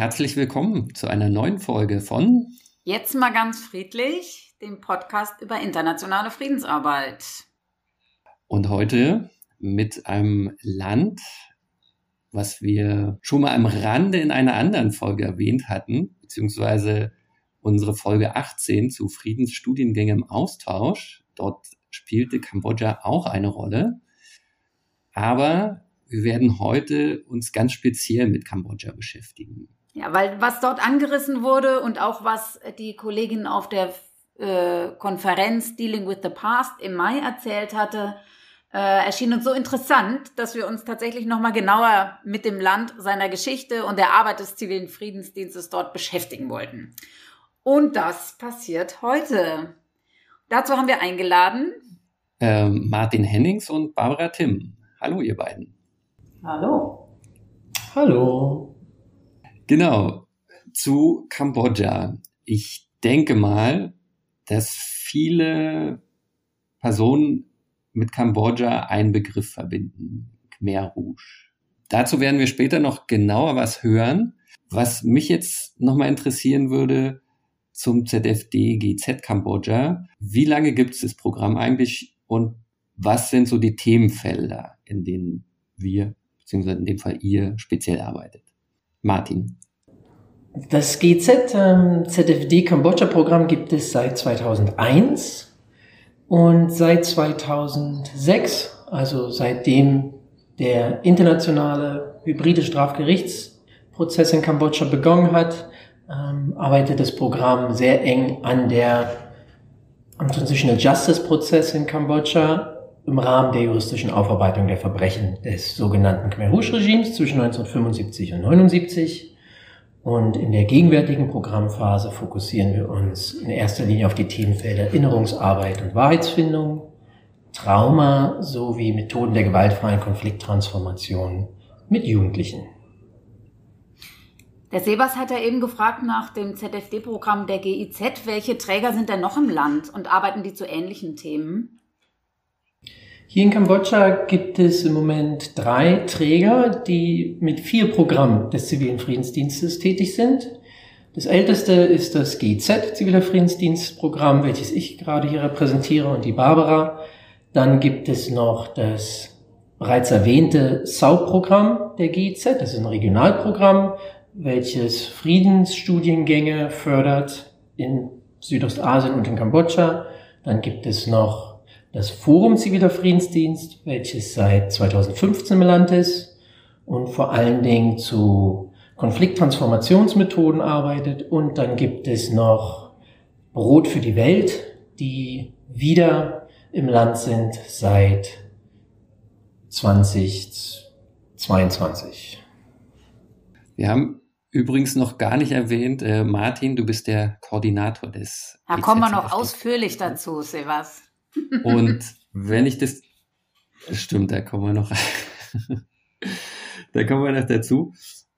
Herzlich willkommen zu einer neuen Folge von Jetzt mal ganz friedlich, dem Podcast über internationale Friedensarbeit. Und heute mit einem Land, was wir schon mal am Rande in einer anderen Folge erwähnt hatten, beziehungsweise unsere Folge 18 zu Friedensstudiengängen im Austausch. Dort spielte Kambodscha auch eine Rolle. Aber wir werden heute uns ganz speziell mit Kambodscha beschäftigen. Ja, weil was dort angerissen wurde und auch was die Kollegin auf der äh, Konferenz Dealing with the Past im Mai erzählt hatte, äh, erschien uns so interessant, dass wir uns tatsächlich nochmal genauer mit dem Land, seiner Geschichte und der Arbeit des zivilen Friedensdienstes dort beschäftigen wollten. Und das passiert heute. Dazu haben wir eingeladen ähm, Martin Hennings und Barbara Timm. Hallo, ihr beiden. Hallo. Hallo. Genau, zu Kambodscha. Ich denke mal, dass viele Personen mit Kambodscha einen Begriff verbinden, Khmer Rouge. Dazu werden wir später noch genauer was hören. Was mich jetzt nochmal interessieren würde zum ZFD GZ Kambodscha, wie lange gibt es das Programm eigentlich und was sind so die Themenfelder, in denen wir beziehungsweise in dem Fall ihr speziell arbeitet. Martin. Das GZ ähm, ZFD Kambodscha Programm gibt es seit 2001 und seit 2006, also seitdem der internationale hybride Strafgerichtsprozess in Kambodscha begonnen hat, ähm, arbeitet das Programm sehr eng an der am Transitional Justice Prozess in Kambodscha im Rahmen der juristischen Aufarbeitung der Verbrechen des sogenannten Khmer Rouge-Regimes zwischen 1975 und 1979. Und in der gegenwärtigen Programmphase fokussieren wir uns in erster Linie auf die Themenfelder Erinnerungsarbeit und Wahrheitsfindung, Trauma sowie Methoden der gewaltfreien Konflikttransformation mit Jugendlichen. Der Sebas hat ja eben gefragt nach dem ZFD-Programm der GIZ. Welche Träger sind denn noch im Land und arbeiten die zu ähnlichen Themen? Hier in Kambodscha gibt es im Moment drei Träger, die mit vier Programmen des zivilen Friedensdienstes tätig sind. Das älteste ist das GZ, Ziviler Friedensdienstprogramm, welches ich gerade hier repräsentiere und die Barbara. Dann gibt es noch das bereits erwähnte SAU-Programm der GIZ, das ist ein Regionalprogramm, welches Friedensstudiengänge fördert in Südostasien und in Kambodscha. Dann gibt es noch das Forum Ziviler Friedensdienst, welches seit 2015 im Land ist und vor allen Dingen zu Konflikttransformationsmethoden arbeitet. Und dann gibt es noch Brot für die Welt, die wieder im Land sind seit 2022. Wir haben übrigens noch gar nicht erwähnt, äh, Martin, du bist der Koordinator des. Da kommen wir noch ausführlich dazu, Sevas. Und wenn ich das, stimmt, da kommen wir noch, da kommen wir noch dazu.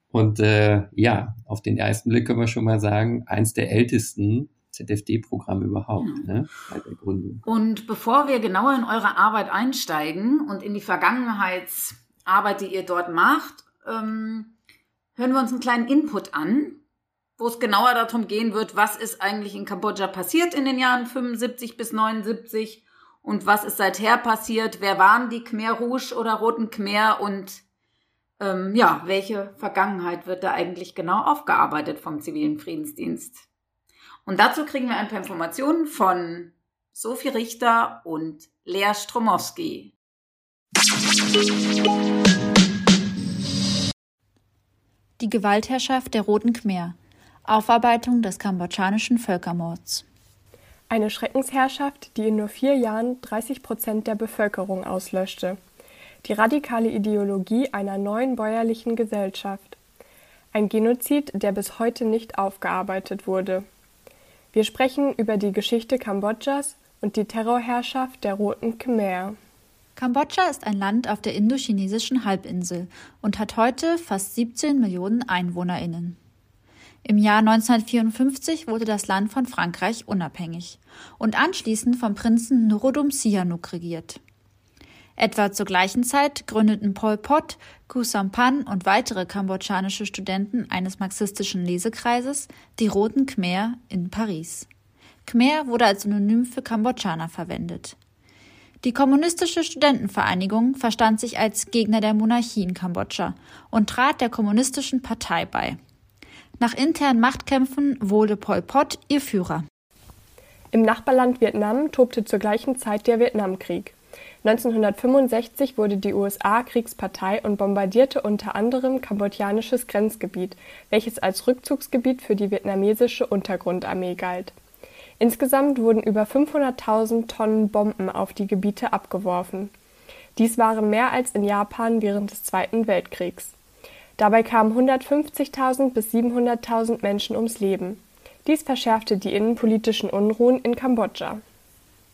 Und äh, ja, auf den ersten Blick können wir schon mal sagen, eins der ältesten ZFD-Programme überhaupt, hm. ne, seit der Gründung. Und bevor wir genauer in eure Arbeit einsteigen und in die Vergangenheitsarbeit, die ihr dort macht, ähm, hören wir uns einen kleinen Input an, wo es genauer darum gehen wird, was ist eigentlich in Kambodscha passiert in den Jahren 75 bis 79 und was ist seither passiert, wer waren die Khmer Rouge oder Roten Khmer und ähm, ja, welche Vergangenheit wird da eigentlich genau aufgearbeitet vom zivilen Friedensdienst. Und dazu kriegen wir ein paar Informationen von Sophie Richter und Lea Stromowski. Die Gewaltherrschaft der Roten Khmer. Aufarbeitung des kambodschanischen Völkermords. Eine Schreckensherrschaft, die in nur vier Jahren 30 Prozent der Bevölkerung auslöschte. Die radikale Ideologie einer neuen bäuerlichen Gesellschaft. ein Genozid, der bis heute nicht aufgearbeitet wurde. Wir sprechen über die Geschichte Kambodschas und die Terrorherrschaft der Roten Khmer. Kambodscha ist ein Land auf der indochinesischen Halbinsel und hat heute fast 17 Millionen EinwohnerInnen. Im Jahr 1954 wurde das Land von Frankreich unabhängig und anschließend vom Prinzen Norodom Sihanouk regiert. Etwa zur gleichen Zeit gründeten Pol Pot, Khu Sampan und weitere kambodschanische Studenten eines marxistischen Lesekreises die Roten Khmer in Paris. Khmer wurde als Synonym für Kambodschaner verwendet. Die Kommunistische Studentenvereinigung verstand sich als Gegner der Monarchie in Kambodscha und trat der Kommunistischen Partei bei. Nach internen Machtkämpfen wurde Pol Pot ihr Führer. Im Nachbarland Vietnam tobte zur gleichen Zeit der Vietnamkrieg. 1965 wurde die USA Kriegspartei und bombardierte unter anderem kambodschanisches Grenzgebiet, welches als Rückzugsgebiet für die vietnamesische Untergrundarmee galt. Insgesamt wurden über 500.000 Tonnen Bomben auf die Gebiete abgeworfen. Dies waren mehr als in Japan während des Zweiten Weltkriegs. Dabei kamen 150.000 bis 700.000 Menschen ums Leben. Dies verschärfte die innenpolitischen Unruhen in Kambodscha.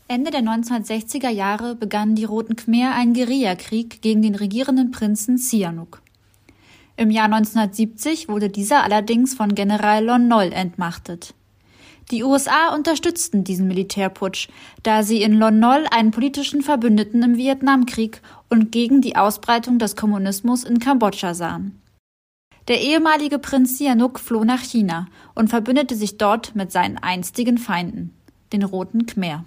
Ende der 1960er Jahre begannen die Roten Khmer einen Guerillakrieg gegen den regierenden Prinzen Sihanouk. Im Jahr 1970 wurde dieser allerdings von General Lon Nol entmachtet. Die USA unterstützten diesen Militärputsch, da sie in Lon Nol einen politischen Verbündeten im Vietnamkrieg und gegen die Ausbreitung des Kommunismus in Kambodscha sahen. Der ehemalige Prinz Sihanouk floh nach China und verbündete sich dort mit seinen einstigen Feinden, den Roten Khmer.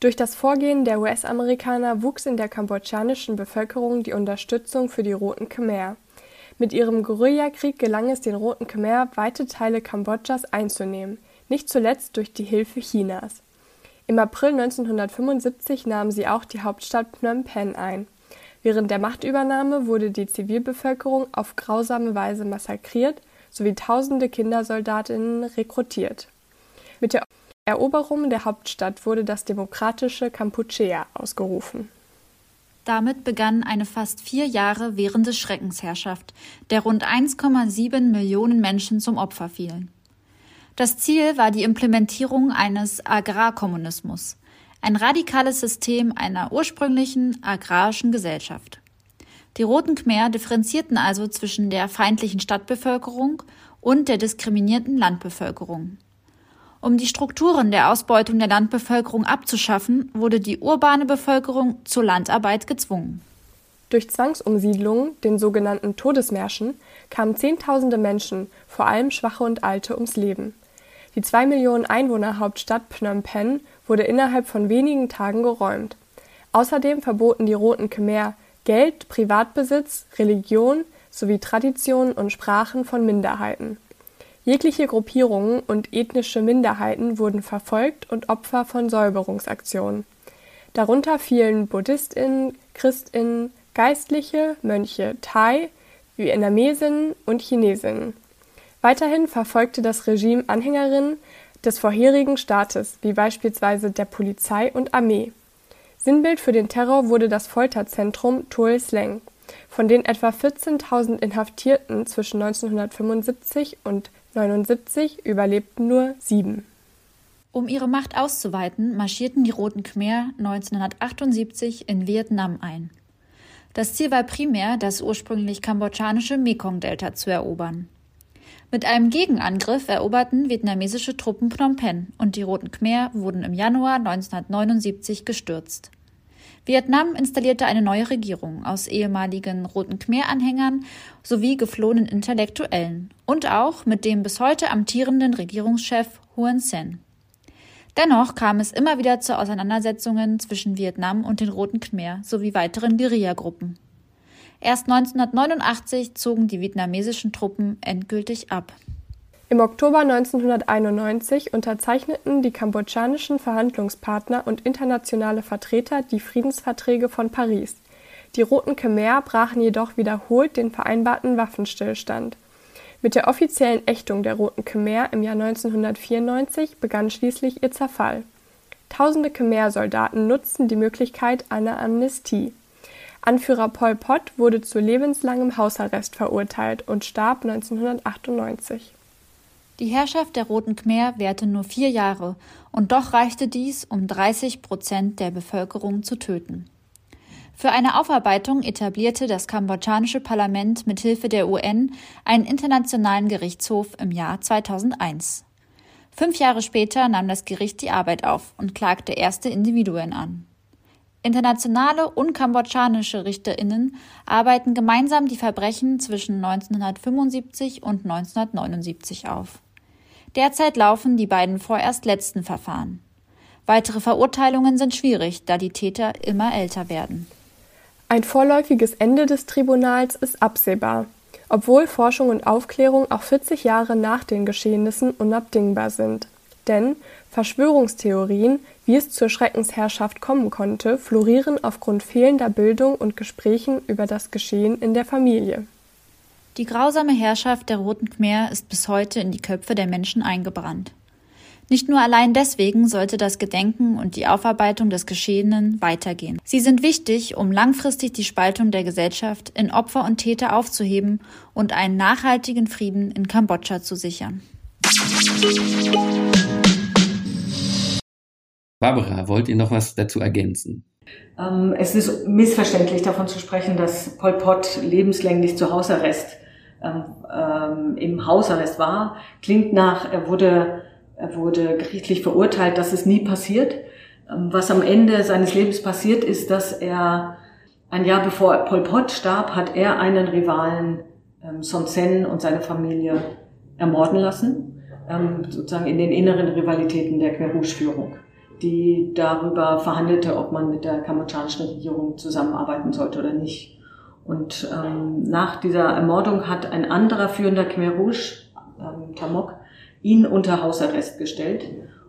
Durch das Vorgehen der US-Amerikaner wuchs in der kambodschanischen Bevölkerung die Unterstützung für die Roten Khmer. Mit ihrem Guerillakrieg gelang es den Roten Khmer, weite Teile Kambodschas einzunehmen, nicht zuletzt durch die Hilfe Chinas. Im April 1975 nahmen sie auch die Hauptstadt Phnom Penh ein. Während der Machtübernahme wurde die Zivilbevölkerung auf grausame Weise massakriert sowie tausende Kindersoldatinnen rekrutiert. Mit der Eroberung der Hauptstadt wurde das demokratische Kampuchea ausgerufen. Damit begann eine fast vier Jahre währende Schreckensherrschaft, der rund 1,7 Millionen Menschen zum Opfer fielen. Das Ziel war die Implementierung eines Agrarkommunismus, ein radikales System einer ursprünglichen agrarischen Gesellschaft. Die Roten Khmer differenzierten also zwischen der feindlichen Stadtbevölkerung und der diskriminierten Landbevölkerung. Um die Strukturen der Ausbeutung der Landbevölkerung abzuschaffen, wurde die urbane Bevölkerung zur Landarbeit gezwungen. Durch Zwangsumsiedlungen, den sogenannten Todesmärschen, kamen Zehntausende Menschen, vor allem Schwache und Alte, ums Leben. Die zwei Millionen Einwohner-Hauptstadt Phnom Penh wurde innerhalb von wenigen Tagen geräumt. Außerdem verboten die Roten Khmer Geld, Privatbesitz, Religion sowie Traditionen und Sprachen von Minderheiten. Jegliche Gruppierungen und ethnische Minderheiten wurden verfolgt und Opfer von Säuberungsaktionen. Darunter fielen Buddhistinnen, Christinnen, Geistliche, Mönche, Thai, Vietnamesinnen und Chinesinnen. Weiterhin verfolgte das Regime Anhängerinnen des vorherigen Staates, wie beispielsweise der Polizei und Armee. Sinnbild für den Terror wurde das Folterzentrum Tuol Sleng, von den etwa 14.000 Inhaftierten zwischen 1975 und 79 überlebten nur sieben. Um ihre Macht auszuweiten, marschierten die Roten Khmer 1978 in Vietnam ein. Das Ziel war primär, das ursprünglich kambodschanische Mekong-Delta zu erobern. Mit einem Gegenangriff eroberten vietnamesische Truppen Phnom Penh und die Roten Khmer wurden im Januar 1979 gestürzt. Vietnam installierte eine neue Regierung aus ehemaligen Roten Khmer-Anhängern sowie geflohenen Intellektuellen und auch mit dem bis heute amtierenden Regierungschef Hun Sen. Dennoch kam es immer wieder zu Auseinandersetzungen zwischen Vietnam und den Roten Khmer sowie weiteren Guerillagruppen. Erst 1989 zogen die vietnamesischen Truppen endgültig ab. Im Oktober 1991 unterzeichneten die kambodschanischen Verhandlungspartner und internationale Vertreter die Friedensverträge von Paris. Die Roten Khmer brachen jedoch wiederholt den vereinbarten Waffenstillstand. Mit der offiziellen Ächtung der Roten Khmer im Jahr 1994 begann schließlich ihr Zerfall. Tausende Khmer-Soldaten nutzten die Möglichkeit einer Amnestie. Anführer Pol Pot wurde zu lebenslangem Hausarrest verurteilt und starb 1998. Die Herrschaft der Roten Khmer währte nur vier Jahre, und doch reichte dies, um 30 Prozent der Bevölkerung zu töten. Für eine Aufarbeitung etablierte das kambodschanische Parlament mit Hilfe der UN einen internationalen Gerichtshof im Jahr 2001. Fünf Jahre später nahm das Gericht die Arbeit auf und klagte erste Individuen an. Internationale und kambodschanische Richterinnen arbeiten gemeinsam die Verbrechen zwischen 1975 und 1979 auf. Derzeit laufen die beiden vorerst letzten Verfahren. Weitere Verurteilungen sind schwierig, da die Täter immer älter werden. Ein vorläufiges Ende des Tribunals ist absehbar, obwohl Forschung und Aufklärung auch 40 Jahre nach den Geschehnissen unabdingbar sind. Denn Verschwörungstheorien, wie es zur Schreckensherrschaft kommen konnte, florieren aufgrund fehlender Bildung und Gesprächen über das Geschehen in der Familie. Die grausame Herrschaft der Roten Khmer ist bis heute in die Köpfe der Menschen eingebrannt. Nicht nur allein deswegen sollte das Gedenken und die Aufarbeitung des Geschehenen weitergehen. Sie sind wichtig, um langfristig die Spaltung der Gesellschaft in Opfer und Täter aufzuheben und einen nachhaltigen Frieden in Kambodscha zu sichern. Barbara, wollt ihr noch was dazu ergänzen? Ähm, es ist missverständlich davon zu sprechen, dass Pol Pot lebenslänglich zu Hausarrest ähm, ähm, im Hausarrest war. Klingt nach, er wurde er wurde gerichtlich verurteilt, dass es nie passiert. Ähm, was am Ende seines Lebens passiert ist, dass er ein Jahr bevor Pol Pot starb, hat er einen Rivalen, ähm, Son Sen und seine Familie ermorden lassen, ähm, sozusagen in den inneren Rivalitäten der Khmer Rouge-Führung, die darüber verhandelte, ob man mit der kambodschanischen Regierung zusammenarbeiten sollte oder nicht. Und ähm, nach dieser Ermordung hat ein anderer führender Khmer Rouge, ähm, Tamok, ihn unter Hausarrest gestellt.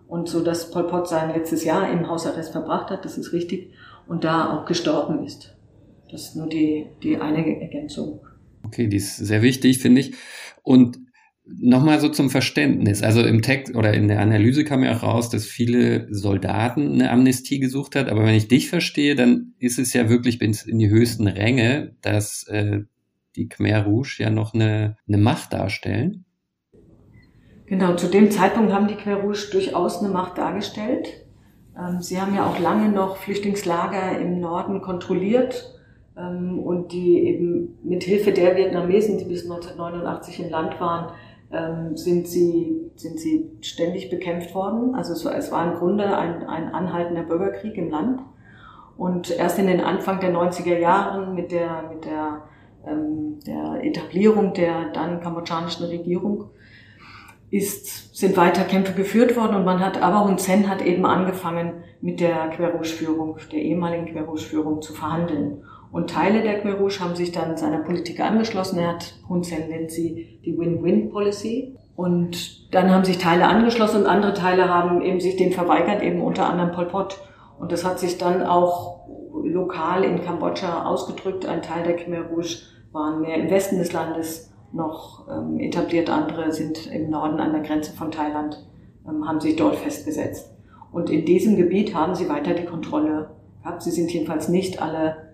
Und so, dass Pol Pot sein letztes Jahr im Hausarrest verbracht hat, das ist richtig, und da auch gestorben ist. Das ist nur die, die eine Ergänzung. Okay, die ist sehr wichtig, finde ich. Und nochmal so zum Verständnis. Also im Text oder in der Analyse kam ja auch raus, dass viele Soldaten eine Amnestie gesucht hat. Aber wenn ich dich verstehe, dann ist es ja wirklich bis in die höchsten Ränge, dass äh, die Khmer Rouge ja noch eine, eine Macht darstellen. Genau, zu dem Zeitpunkt haben die Khmer Rouge durchaus eine Macht dargestellt. Ähm, sie haben ja auch lange noch Flüchtlingslager im Norden kontrolliert ähm, und die eben mit Hilfe der Vietnamesen, die bis 1989 im Land waren, ähm, sind sie, sind sie ständig bekämpft worden. Also es war, es war im Grunde ein, ein anhaltender Bürgerkrieg im Land. Und erst in den Anfang der 90er Jahren mit der, mit der, ähm, der Etablierung der dann kambodschanischen Regierung ist, sind weiter Kämpfe geführt worden und man hat, aber Hun Sen hat eben angefangen, mit der Khmer Rouge-Führung, der ehemaligen Khmer Rouge-Führung zu verhandeln. Und Teile der Khmer Rouge haben sich dann seiner Politik angeschlossen. Er hat, Hun Sen nennt sie die Win-Win-Policy. Und dann haben sich Teile angeschlossen und andere Teile haben eben sich den verweigert, eben unter anderem Pol Pot. Und das hat sich dann auch lokal in Kambodscha ausgedrückt. Ein Teil der Khmer Rouge waren mehr im Westen des Landes noch ähm, etabliert, andere sind im Norden an der Grenze von Thailand, ähm, haben sich dort festgesetzt. Und in diesem Gebiet haben sie weiter die Kontrolle gehabt. Sie sind jedenfalls nicht alle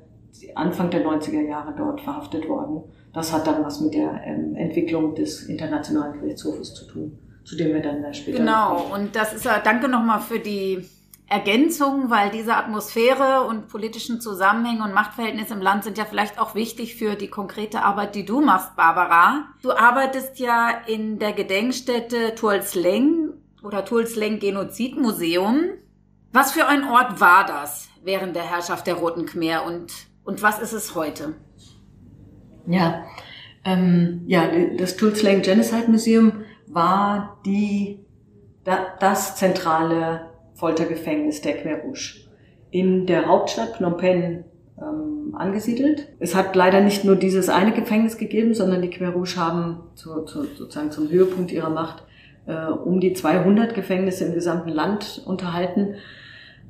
Anfang der 90er Jahre dort verhaftet worden. Das hat dann was mit der ähm, Entwicklung des Internationalen Gerichtshofes zu tun, zu dem wir dann später. Genau, und das ist ja, danke nochmal für die Ergänzung, weil diese Atmosphäre und politischen Zusammenhänge und Machtverhältnisse im Land sind ja vielleicht auch wichtig für die konkrete Arbeit, die du machst, Barbara. Du arbeitest ja in der Gedenkstätte Tuolsleng oder Tuolsleng Genozidmuseum. Was für ein Ort war das während der Herrschaft der Roten Khmer und, und was ist es heute? Ja, ähm, ja, das Tuolsleng Genocide Museum war die, das zentrale Foltergefängnis der Khmer Rouge in der Hauptstadt Phnom Penh ähm, angesiedelt. Es hat leider nicht nur dieses eine Gefängnis gegeben, sondern die Khmer Rouge haben zu, zu, sozusagen zum Höhepunkt ihrer Macht äh, um die 200 Gefängnisse im gesamten Land unterhalten.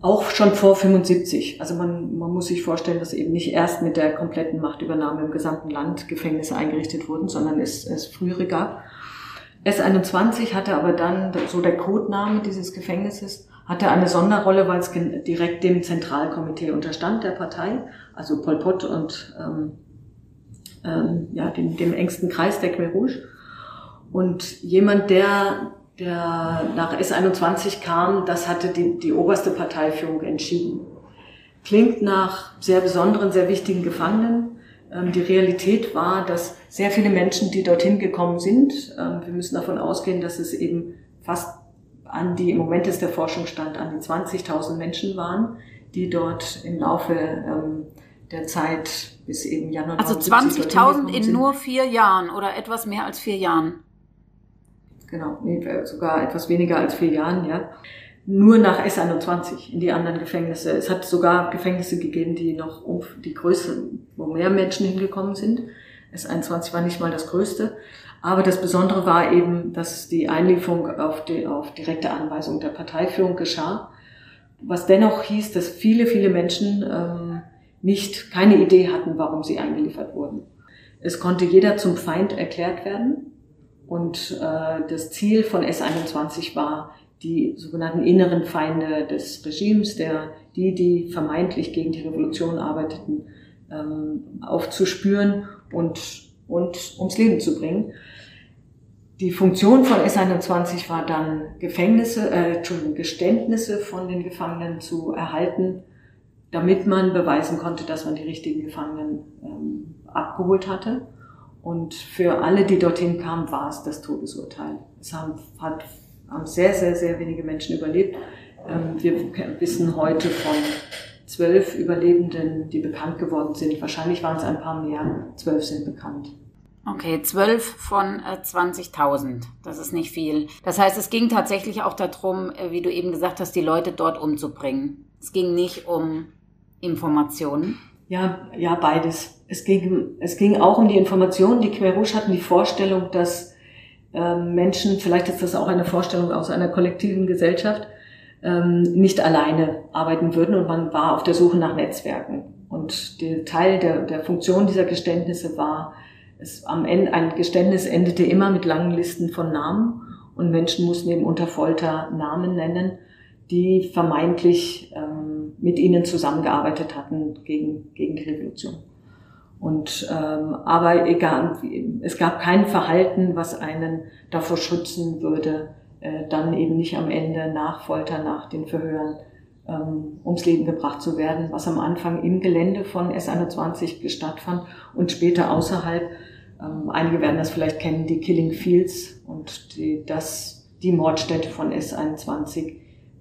Auch schon vor 75. Also man, man muss sich vorstellen, dass eben nicht erst mit der kompletten Machtübernahme im gesamten Land Gefängnisse eingerichtet wurden, sondern es, es frühere gab. S21 hatte aber dann, so der Codename dieses Gefängnisses, hatte eine Sonderrolle, weil es direkt dem Zentralkomitee unterstand der Partei, also Pol Pot und ähm, ähm, ja, dem, dem engsten Kreis der Khmer Rouge. Und jemand, der, der nach S21 kam, das hatte die, die oberste Parteiführung entschieden. Klingt nach sehr besonderen, sehr wichtigen Gefangenen. Ähm, die Realität war, dass sehr viele Menschen, die dorthin gekommen sind, ähm, wir müssen davon ausgehen, dass es eben fast an die, im Moment ist der Forschungsstand, an die 20.000 Menschen waren, die dort im Laufe ähm, der Zeit bis eben Januar. Also 20.000 in nur vier Jahren oder etwas mehr als vier Jahren. Genau, nee, sogar etwas weniger als vier Jahren, ja. Nur nach S21 in die anderen Gefängnisse. Es hat sogar Gefängnisse gegeben, die noch um die Größe, wo mehr Menschen hingekommen sind. S21 war nicht mal das größte. Aber das Besondere war eben, dass die Einlieferung auf, die, auf direkte Anweisung der Parteiführung geschah. Was dennoch hieß, dass viele, viele Menschen ähm, nicht keine Idee hatten, warum sie eingeliefert wurden. Es konnte jeder zum Feind erklärt werden und äh, das Ziel von S21 war, die sogenannten inneren Feinde des Regimes, der die, die vermeintlich gegen die Revolution arbeiteten, ähm, aufzuspüren und, und ums Leben zu bringen. Die Funktion von S21 war dann Gefängnisse, äh, Entschuldigung, Geständnisse von den Gefangenen zu erhalten, damit man beweisen konnte, dass man die richtigen Gefangenen ähm, abgeholt hatte. Und für alle, die dorthin kamen, war es das Todesurteil. Es haben, hat, haben sehr, sehr, sehr wenige Menschen überlebt. Ähm, wir wissen heute von zwölf Überlebenden, die bekannt geworden sind. Wahrscheinlich waren es ein paar mehr. Zwölf sind bekannt. Okay, zwölf von äh, 20.000. Das ist nicht viel. Das heißt, es ging tatsächlich auch darum, äh, wie du eben gesagt hast, die Leute dort umzubringen. Es ging nicht um Informationen? Ja, ja, beides. Es ging, es ging auch um die Informationen. Die Khmer Rouge hatten die Vorstellung, dass ähm, Menschen, vielleicht ist das auch eine Vorstellung aus einer kollektiven Gesellschaft, ähm, nicht alleine arbeiten würden und man war auf der Suche nach Netzwerken. Und der Teil der, der Funktion dieser Geständnisse war, es am Ende, ein Geständnis endete immer mit langen Listen von Namen und Menschen mussten eben unter Folter Namen nennen, die vermeintlich ähm, mit ihnen zusammengearbeitet hatten gegen, gegen die Revolution. Und ähm, aber egal, es gab kein Verhalten, was einen davor schützen würde, äh, dann eben nicht am Ende nach Folter, nach den Verhören ähm, ums Leben gebracht zu werden, was am Anfang im Gelände von S21 stattfand und später außerhalb. Ähm, einige werden das vielleicht kennen, die Killing Fields und die, das, die Mordstätte von S21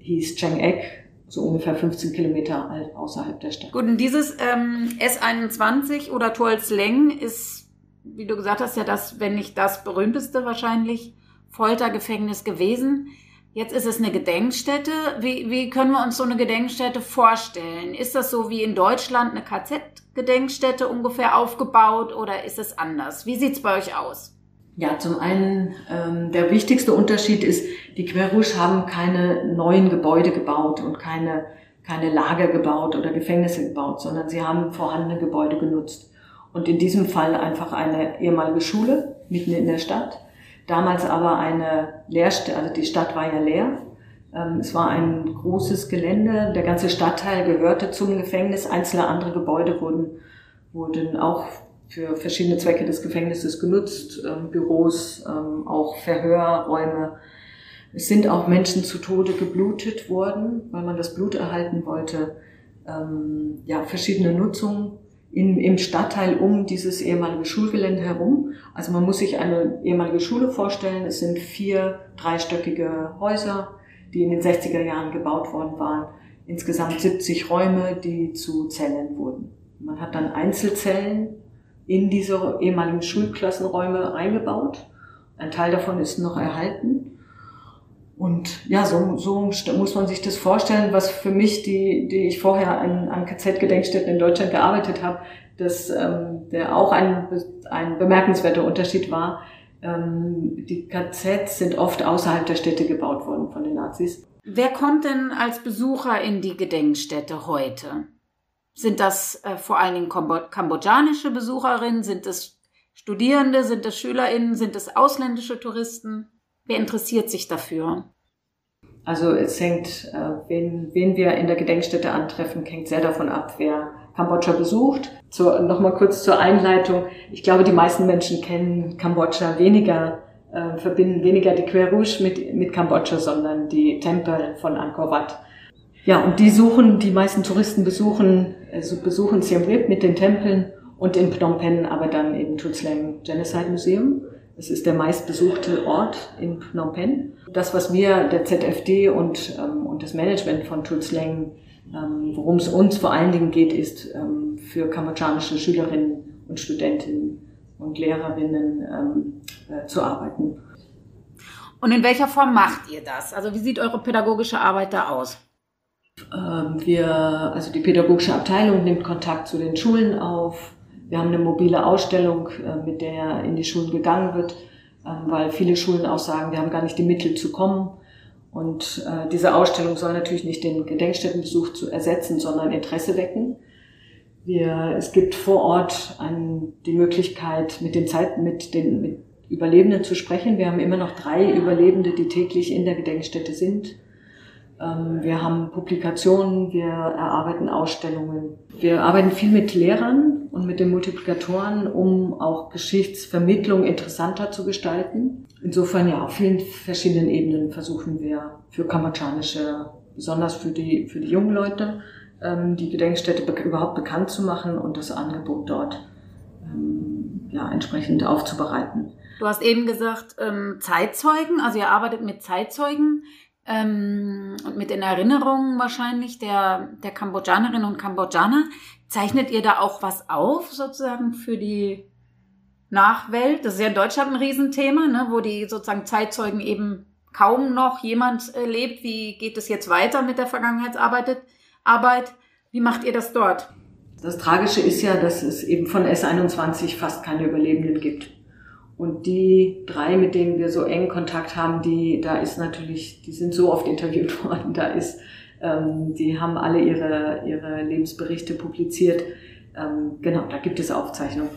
hieß Cheng Ek so ungefähr 15 Kilometer außerhalb der Stadt. Gut, und dieses ähm, S21 oder Tuolsleng ist, wie du gesagt hast, ja das, wenn nicht das berühmteste wahrscheinlich, Foltergefängnis gewesen. Jetzt ist es eine Gedenkstätte. Wie, wie können wir uns so eine Gedenkstätte vorstellen? Ist das so wie in Deutschland eine KZ-Gedenkstätte ungefähr aufgebaut oder ist es anders? Wie sieht's bei euch aus? Ja, zum einen, ähm, der wichtigste Unterschied ist, die Rouge haben keine neuen Gebäude gebaut und keine, keine Lager gebaut oder Gefängnisse gebaut, sondern sie haben vorhandene Gebäude genutzt. Und in diesem Fall einfach eine ehemalige Schule mitten in der Stadt. Damals aber eine Leerstelle, also die Stadt war ja leer. Ähm, es war ein großes Gelände. Der ganze Stadtteil gehörte zum Gefängnis. Einzelne andere Gebäude wurden, wurden auch für verschiedene Zwecke des Gefängnisses genutzt, ähm, Büros, ähm, auch Verhörräume. Es sind auch Menschen zu Tode geblutet worden, weil man das Blut erhalten wollte. Ähm, ja, verschiedene Nutzungen in, im Stadtteil um dieses ehemalige Schulgelände herum. Also man muss sich eine ehemalige Schule vorstellen. Es sind vier dreistöckige Häuser, die in den 60er Jahren gebaut worden waren. Insgesamt 70 Räume, die zu Zellen wurden. Man hat dann Einzelzellen in diese ehemaligen Schulklassenräume eingebaut. Ein Teil davon ist noch erhalten. Und ja, so, so muss man sich das vorstellen, was für mich, die, die ich vorher an, an KZ-Gedenkstätten in Deutschland gearbeitet habe, dass ähm, der auch ein, ein bemerkenswerter Unterschied war. Ähm, die KZs sind oft außerhalb der Städte gebaut worden von den Nazis. Wer kommt denn als Besucher in die Gedenkstätte heute? Sind das äh, vor allen Dingen kambodschanische Besucherinnen? Sind es Studierende, sind es SchülerInnen, sind es ausländische Touristen? Wer interessiert sich dafür? Also es hängt, äh, wen, wen wir in der Gedenkstätte antreffen, hängt sehr davon ab, wer Kambodscha besucht. Zur, Nochmal kurz zur Einleitung. Ich glaube, die meisten Menschen kennen Kambodscha weniger, äh, verbinden weniger die Khmer Rouge mit, mit Kambodscha, sondern die Tempel von Angkor Wat. Ja, und die suchen, die meisten Touristen besuchen, besuchen Siem Reap mit den Tempeln und in Phnom Penh aber dann eben Tulsleng Genocide Museum. Es ist der meistbesuchte Ort in Phnom Penh. Das, was wir, der ZFD und, ähm, und das Management von Tulsleng, ähm, worum es uns vor allen Dingen geht, ist ähm, für kambodschanische Schülerinnen und Studentinnen und Lehrerinnen ähm, äh, zu arbeiten. Und in welcher Form macht ihr das? Also wie sieht eure pädagogische Arbeit da aus? Ähm, wir, also die pädagogische Abteilung nimmt Kontakt zu den Schulen auf, wir haben eine mobile Ausstellung, äh, mit der in die Schulen gegangen wird, ähm, weil viele Schulen auch sagen, wir haben gar nicht die Mittel zu kommen. Und äh, diese Ausstellung soll natürlich nicht den Gedenkstättenbesuch zu ersetzen, sondern Interesse wecken. Wir, es gibt vor Ort ein, die Möglichkeit, mit den, Zeit, mit den mit Überlebenden zu sprechen. Wir haben immer noch drei Überlebende, die täglich in der Gedenkstätte sind. Ähm, wir haben Publikationen, wir erarbeiten Ausstellungen. Wir arbeiten viel mit Lehrern und mit den Multiplikatoren, um auch Geschichtsvermittlung interessanter zu gestalten. Insofern ja, auf vielen verschiedenen Ebenen versuchen wir für kambodschanische, besonders für die, für die jungen Leute, ähm, die Gedenkstätte überhaupt bekannt zu machen und das Angebot dort ähm, ja, entsprechend aufzubereiten. Du hast eben gesagt, Zeitzeugen, also ihr arbeitet mit Zeitzeugen ähm, und mit den Erinnerungen wahrscheinlich der, der Kambodschanerinnen und Kambodschaner. Zeichnet ihr da auch was auf, sozusagen, für die Nachwelt? Das ist ja in Deutschland ein Riesenthema, ne, wo die sozusagen Zeitzeugen eben kaum noch jemand äh, lebt. Wie geht es jetzt weiter mit der Vergangenheitsarbeit? Arbeit? Wie macht ihr das dort? Das Tragische ist ja, dass es eben von S21 fast keine Überlebenden gibt. Und die drei, mit denen wir so eng Kontakt haben, die, da ist natürlich, die sind so oft interviewt worden, da ist, ähm, die haben alle ihre, ihre Lebensberichte publiziert. Ähm, genau, da gibt es Aufzeichnungen.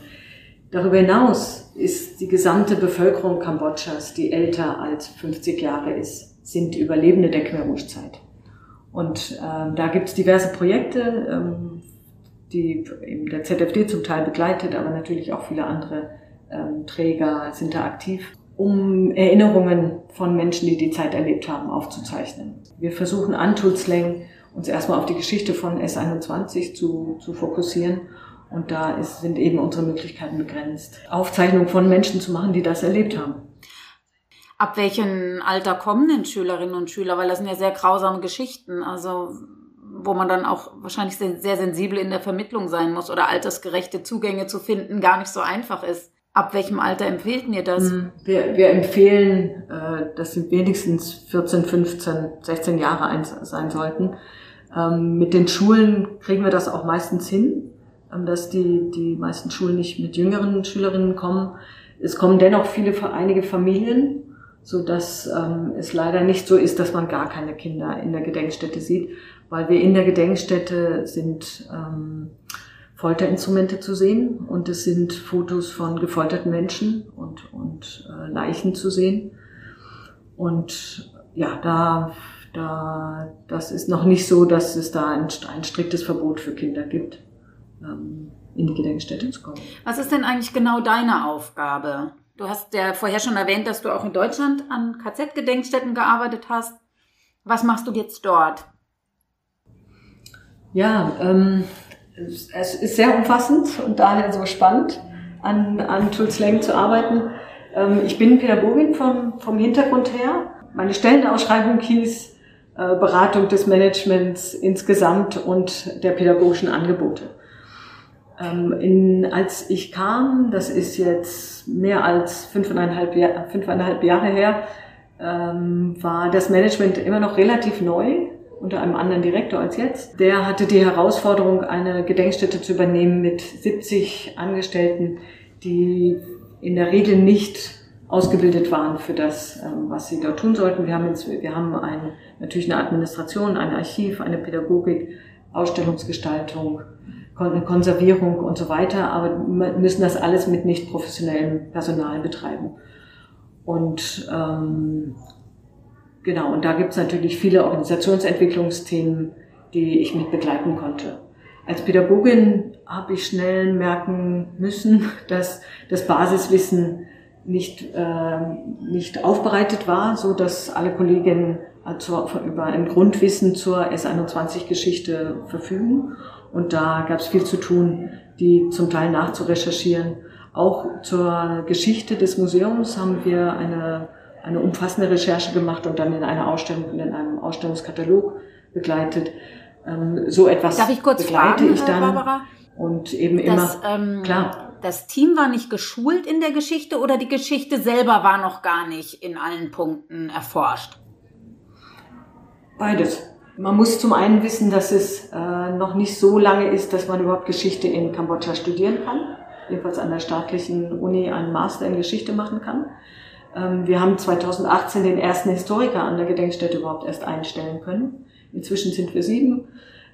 Darüber hinaus ist die gesamte Bevölkerung Kambodschas, die älter als 50 Jahre ist, sind Überlebende der Khmer Rouge-Zeit. Und ähm, da gibt es diverse Projekte, ähm, die eben der ZFD zum Teil begleitet, aber natürlich auch viele andere Träger sind da aktiv, um Erinnerungen von Menschen, die die Zeit erlebt haben, aufzuzeichnen. Wir versuchen an Tulslang uns erstmal auf die Geschichte von S21 zu, zu fokussieren. Und da ist, sind eben unsere Möglichkeiten begrenzt, Aufzeichnungen von Menschen zu machen, die das erlebt haben. Ab welchem Alter kommen denn Schülerinnen und Schüler? Weil das sind ja sehr grausame Geschichten. Also wo man dann auch wahrscheinlich sehr sensibel in der Vermittlung sein muss oder altersgerechte Zugänge zu finden gar nicht so einfach ist. Ab welchem Alter empfehlt ihr das? Hm, wir, wir empfehlen, äh, dass sie wenigstens 14, 15, 16 Jahre sein sollten. Ähm, mit den Schulen kriegen wir das auch meistens hin, ähm, dass die, die meisten Schulen nicht mit jüngeren Schülerinnen kommen. Es kommen dennoch viele, einige Familien, so dass ähm, es leider nicht so ist, dass man gar keine Kinder in der Gedenkstätte sieht, weil wir in der Gedenkstätte sind Folterinstrumente zu sehen und es sind Fotos von gefolterten Menschen und, und äh, Leichen zu sehen. Und ja, da, da, das ist noch nicht so, dass es da ein, ein striktes Verbot für Kinder gibt, ähm, in die Gedenkstätte zu kommen. Was ist denn eigentlich genau deine Aufgabe? Du hast ja vorher schon erwähnt, dass du auch in Deutschland an KZ-Gedenkstätten gearbeitet hast. Was machst du jetzt dort? Ja, ähm, es ist sehr umfassend und daher so spannend, an, an Tulslang zu arbeiten. Ähm, ich bin Pädagogin vom, vom Hintergrund her. Meine Stellenausschreibung hieß äh, Beratung des Managements insgesamt und der pädagogischen Angebote. Ähm, in, als ich kam, das ist jetzt mehr als fünfeinhalb, Jahr, fünfeinhalb Jahre her, ähm, war das Management immer noch relativ neu unter einem anderen Direktor als jetzt. Der hatte die Herausforderung, eine Gedenkstätte zu übernehmen mit 70 Angestellten, die in der Regel nicht ausgebildet waren für das, ähm, was sie dort tun sollten. Wir haben, jetzt, wir haben ein, natürlich eine Administration, ein Archiv, eine Pädagogik, Ausstellungsgestaltung, Konservierung und so weiter, aber müssen das alles mit nicht professionellem Personal betreiben. Und ähm, genau, und da gibt es natürlich viele Organisationsentwicklungsthemen, die ich mit begleiten konnte. Als Pädagogin habe ich schnell merken müssen, dass das Basiswissen nicht, äh, nicht aufbereitet war, so dass alle Kolleginnen zur, über ein Grundwissen zur S21-Geschichte verfügen. Und da gab es viel zu tun, die zum Teil nachzurecherchieren. Auch zur Geschichte des Museums haben wir eine, eine umfassende Recherche gemacht und dann in einer Ausstellung, in einem Ausstellungskatalog begleitet. Ähm, so etwas Darf ich kurz begleite fragen, ich dann. Barbara? Und eben Das, immer, ähm, klar. das Team war nicht geschult in der Geschichte oder die Geschichte selber war noch gar nicht in allen Punkten erforscht? Beides. Man muss zum einen wissen, dass es äh, noch nicht so lange ist, dass man überhaupt Geschichte in Kambodscha studieren kann. Jedenfalls an der staatlichen Uni einen Master in Geschichte machen kann. Ähm, wir haben 2018 den ersten Historiker an der Gedenkstätte überhaupt erst einstellen können. Inzwischen sind wir sieben.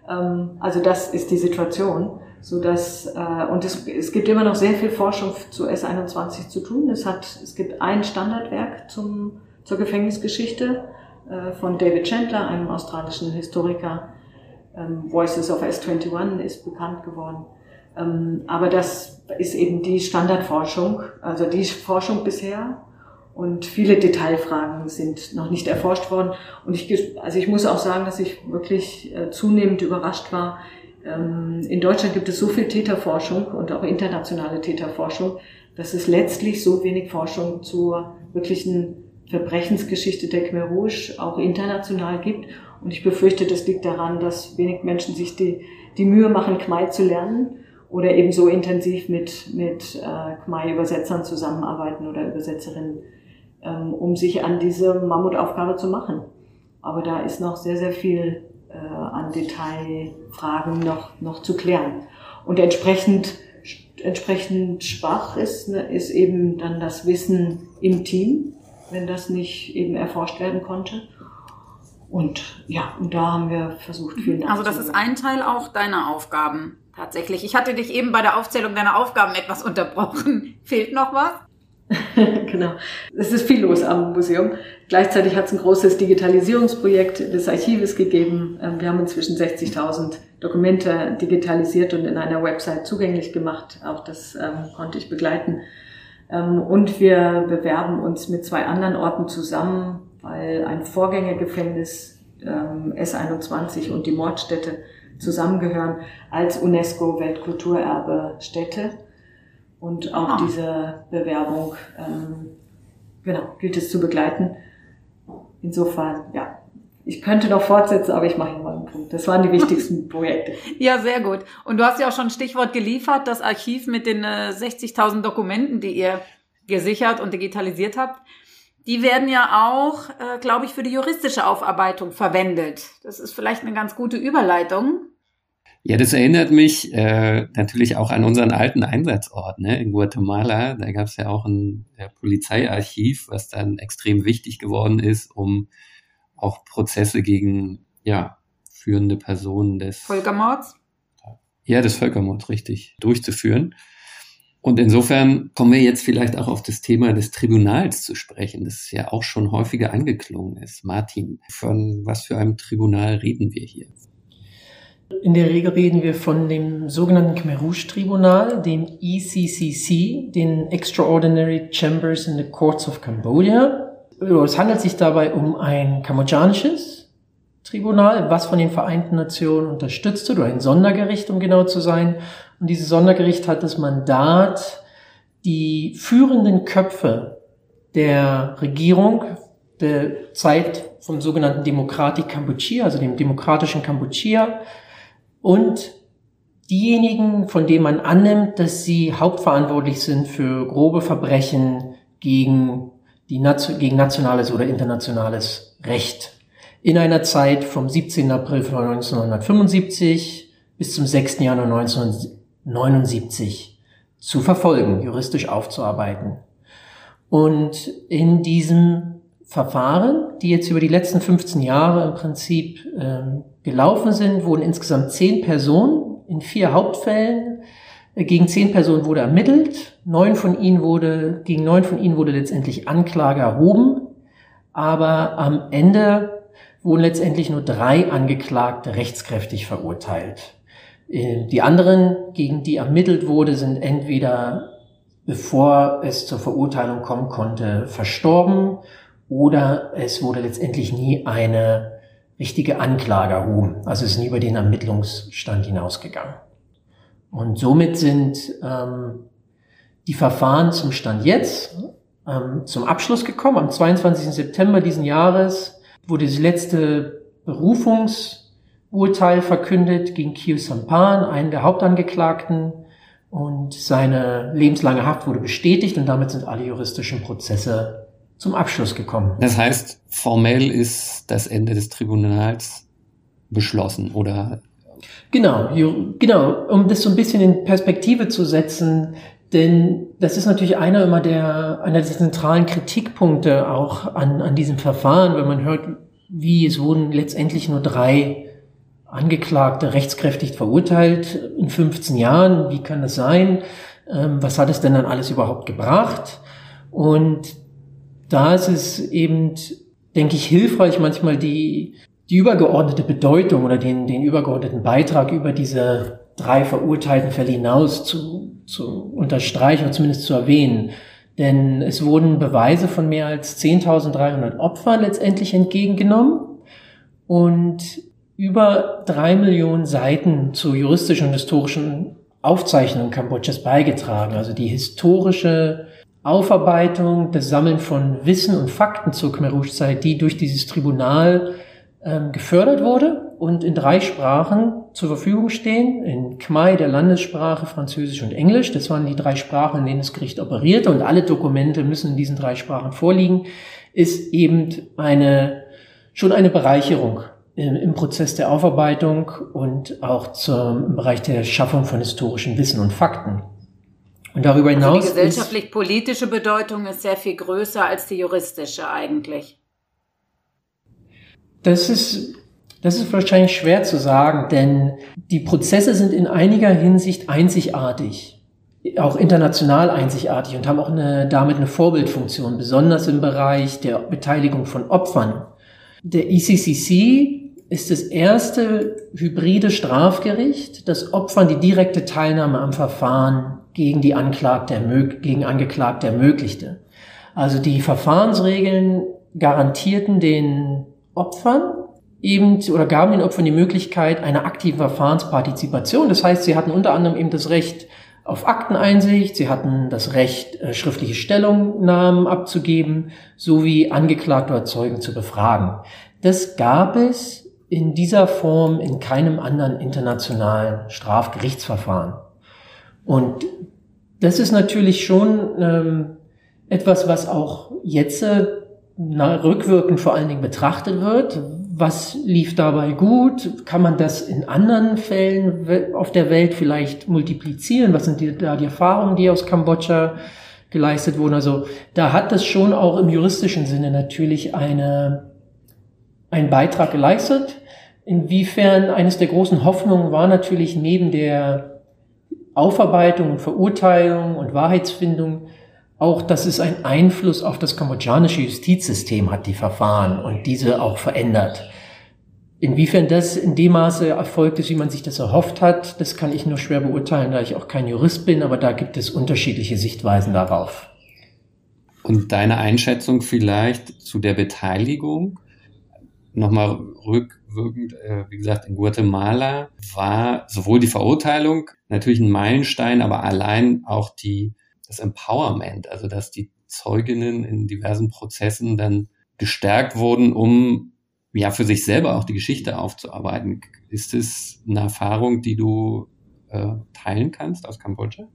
Ähm, also das ist die Situation, so dass äh, und es, es gibt immer noch sehr viel Forschung zu S21 zu tun. Es hat es gibt ein Standardwerk zum zur Gefängnisgeschichte äh, von David Chandler, einem australischen Historiker. Ähm, Voices of S21 ist bekannt geworden. Aber das ist eben die Standardforschung, also die Forschung bisher. Und viele Detailfragen sind noch nicht erforscht worden. Und ich, also ich muss auch sagen, dass ich wirklich äh, zunehmend überrascht war. Ähm, in Deutschland gibt es so viel Täterforschung und auch internationale Täterforschung, dass es letztlich so wenig Forschung zur wirklichen Verbrechensgeschichte der Khmer Rouge auch international gibt. Und ich befürchte, das liegt daran, dass wenig Menschen sich die, die Mühe machen, Khmer zu lernen oder eben so intensiv mit, mit äh, Khmer-Übersetzern zusammenarbeiten oder Übersetzerinnen, ähm, um sich an diese Mammutaufgabe zu machen. Aber da ist noch sehr, sehr viel äh, an Detailfragen noch, noch zu klären. Und entsprechend, entsprechend schwach ist, ne, ist eben dann das Wissen im Team wenn das nicht eben erforscht werden konnte. Und ja, und da haben wir versucht, viel Also das ist ein Teil auch deiner Aufgaben tatsächlich. Ich hatte dich eben bei der Aufzählung deiner Aufgaben etwas unterbrochen. Fehlt noch was? genau. Es ist viel los am Museum. Gleichzeitig hat es ein großes Digitalisierungsprojekt des Archives gegeben. Ähm, wir haben inzwischen 60.000 Dokumente digitalisiert und in einer Website zugänglich gemacht. Auch das ähm, konnte ich begleiten. Ähm, und wir bewerben uns mit zwei anderen Orten zusammen, weil ein Vorgängergefängnis ähm, S21 und die Mordstätte zusammengehören als UNESCO-Weltkulturerbe-Stätte. Und auch Ah. diese Bewerbung ähm, genau, gilt es zu begleiten. Insofern, ja, ich könnte noch fortsetzen, aber ich mache hier mal einen Punkt. Das waren die wichtigsten Projekte. Ja, sehr gut. Und du hast ja auch schon ein Stichwort geliefert, das Archiv mit den äh, 60.000 Dokumenten, die ihr gesichert und digitalisiert habt. Die werden ja auch, äh, glaube ich, für die juristische Aufarbeitung verwendet. Das ist vielleicht eine ganz gute Überleitung. Ja, das erinnert mich äh, natürlich auch an unseren alten Einsatzort ne, in Guatemala. Da gab es ja auch ein äh, Polizeiarchiv, was dann extrem wichtig geworden ist, um auch Prozesse gegen ja, führende Personen des Völkermords. ja, des Völkermords richtig durchzuführen. Und insofern kommen wir jetzt vielleicht auch auf das Thema des Tribunals zu sprechen, das ja auch schon häufiger angeklungen ist. Martin, von was für einem Tribunal reden wir hier? In der Regel reden wir von dem sogenannten Khmer Rouge Tribunal, dem ECCC, den Extraordinary Chambers in the Courts of Cambodia. Es handelt sich dabei um ein kambodschanisches Tribunal, was von den Vereinten Nationen unterstützt wird, oder ein Sondergericht, um genau zu sein. Und dieses Sondergericht hat das Mandat, die führenden Köpfe der Regierung der Zeit vom sogenannten Demokratik Kampuchea, also dem demokratischen Kampuchea, und diejenigen, von denen man annimmt, dass sie hauptverantwortlich sind für grobe Verbrechen gegen, die, gegen nationales oder internationales Recht. In einer Zeit vom 17. April 1975 bis zum 6. Januar 1979 zu verfolgen, juristisch aufzuarbeiten. Und in diesem Verfahren, die jetzt über die letzten 15 Jahre im Prinzip ähm, gelaufen sind, wurden insgesamt zehn Personen in vier Hauptfällen. Gegen zehn Personen wurde ermittelt. Neun von ihnen wurde, gegen neun von ihnen wurde letztendlich Anklage erhoben. Aber am Ende wurden letztendlich nur drei Angeklagte rechtskräftig verurteilt. Äh, die anderen, gegen die ermittelt wurde, sind entweder bevor es zur Verurteilung kommen konnte, verstorben oder es wurde letztendlich nie eine richtige Anklage erhoben. Also es ist nie über den Ermittlungsstand hinausgegangen. Und somit sind ähm, die Verfahren zum Stand jetzt ähm, zum Abschluss gekommen. Am 22. September diesen Jahres wurde das letzte Berufungsurteil verkündet gegen Kyo Sampan, einen der Hauptangeklagten. Und seine lebenslange Haft wurde bestätigt und damit sind alle juristischen Prozesse zum Abschluss gekommen. Das heißt, formell ist das Ende des Tribunals beschlossen oder? Genau, genau, um das so ein bisschen in Perspektive zu setzen, denn das ist natürlich einer immer der, einer der zentralen Kritikpunkte auch an, an diesem Verfahren, wenn man hört, wie es wurden letztendlich nur drei Angeklagte rechtskräftig verurteilt in 15 Jahren. Wie kann das sein? Ähm, was hat es denn dann alles überhaupt gebracht? Und da ist es eben, denke ich, hilfreich, manchmal die, die übergeordnete Bedeutung oder den, den übergeordneten Beitrag über diese drei verurteilten Fälle hinaus zu, zu unterstreichen und zumindest zu erwähnen. Denn es wurden Beweise von mehr als 10.300 Opfern letztendlich entgegengenommen und über drei Millionen Seiten zu juristischen und historischen Aufzeichnungen Kambodschas beigetragen. Also die historische Aufarbeitung, das Sammeln von Wissen und Fakten zur Khmer Rouge-Zeit, die durch dieses Tribunal ähm, gefördert wurde und in drei Sprachen zur Verfügung stehen. In Khmer, der Landessprache, Französisch und Englisch. Das waren die drei Sprachen, in denen das Gericht operierte und alle Dokumente müssen in diesen drei Sprachen vorliegen, ist eben eine, schon eine Bereicherung im, im Prozess der Aufarbeitung und auch zum, im Bereich der Schaffung von historischen Wissen und Fakten. Und darüber hinaus. Also die gesellschaftlich-politische Bedeutung ist sehr viel größer als die juristische eigentlich. Das ist, das ist wahrscheinlich schwer zu sagen, denn die Prozesse sind in einiger Hinsicht einzigartig, auch international einzigartig und haben auch eine, damit eine Vorbildfunktion, besonders im Bereich der Beteiligung von Opfern. Der ECCC ist das erste hybride Strafgericht, das Opfern die direkte Teilnahme am Verfahren gegen die Anklagte, gegen Angeklagte ermöglichte. Also die Verfahrensregeln garantierten den Opfern eben oder gaben den Opfern die Möglichkeit einer aktiven Verfahrenspartizipation. Das heißt, sie hatten unter anderem eben das Recht auf Akteneinsicht, sie hatten das Recht, äh, schriftliche Stellungnahmen abzugeben, sowie Angeklagte oder Zeugen zu befragen. Das gab es in dieser Form in keinem anderen internationalen Strafgerichtsverfahren. Und das ist natürlich schon ähm, etwas, was auch jetzt äh, na, rückwirkend vor allen Dingen betrachtet wird. Was lief dabei gut? Kann man das in anderen Fällen auf der Welt vielleicht multiplizieren? Was sind die, da die Erfahrungen, die aus Kambodscha geleistet wurden? Also da hat das schon auch im juristischen Sinne natürlich eine, einen Beitrag geleistet. Inwiefern eines der großen Hoffnungen war natürlich neben der Aufarbeitung und Verurteilung und Wahrheitsfindung auch, dass es einen Einfluss auf das kambodschanische Justizsystem hat, die Verfahren und diese auch verändert. Inwiefern das in dem Maße erfolgt ist, wie man sich das erhofft hat, das kann ich nur schwer beurteilen, da ich auch kein Jurist bin, aber da gibt es unterschiedliche Sichtweisen darauf. Und deine Einschätzung vielleicht zu der Beteiligung? Nochmal rückwirkend, äh, wie gesagt, in Guatemala war sowohl die Verurteilung natürlich ein Meilenstein, aber allein auch die, das Empowerment, also dass die Zeuginnen in diversen Prozessen dann gestärkt wurden, um ja für sich selber auch die Geschichte aufzuarbeiten. Ist es eine Erfahrung, die du äh, teilen kannst aus Kambodscha?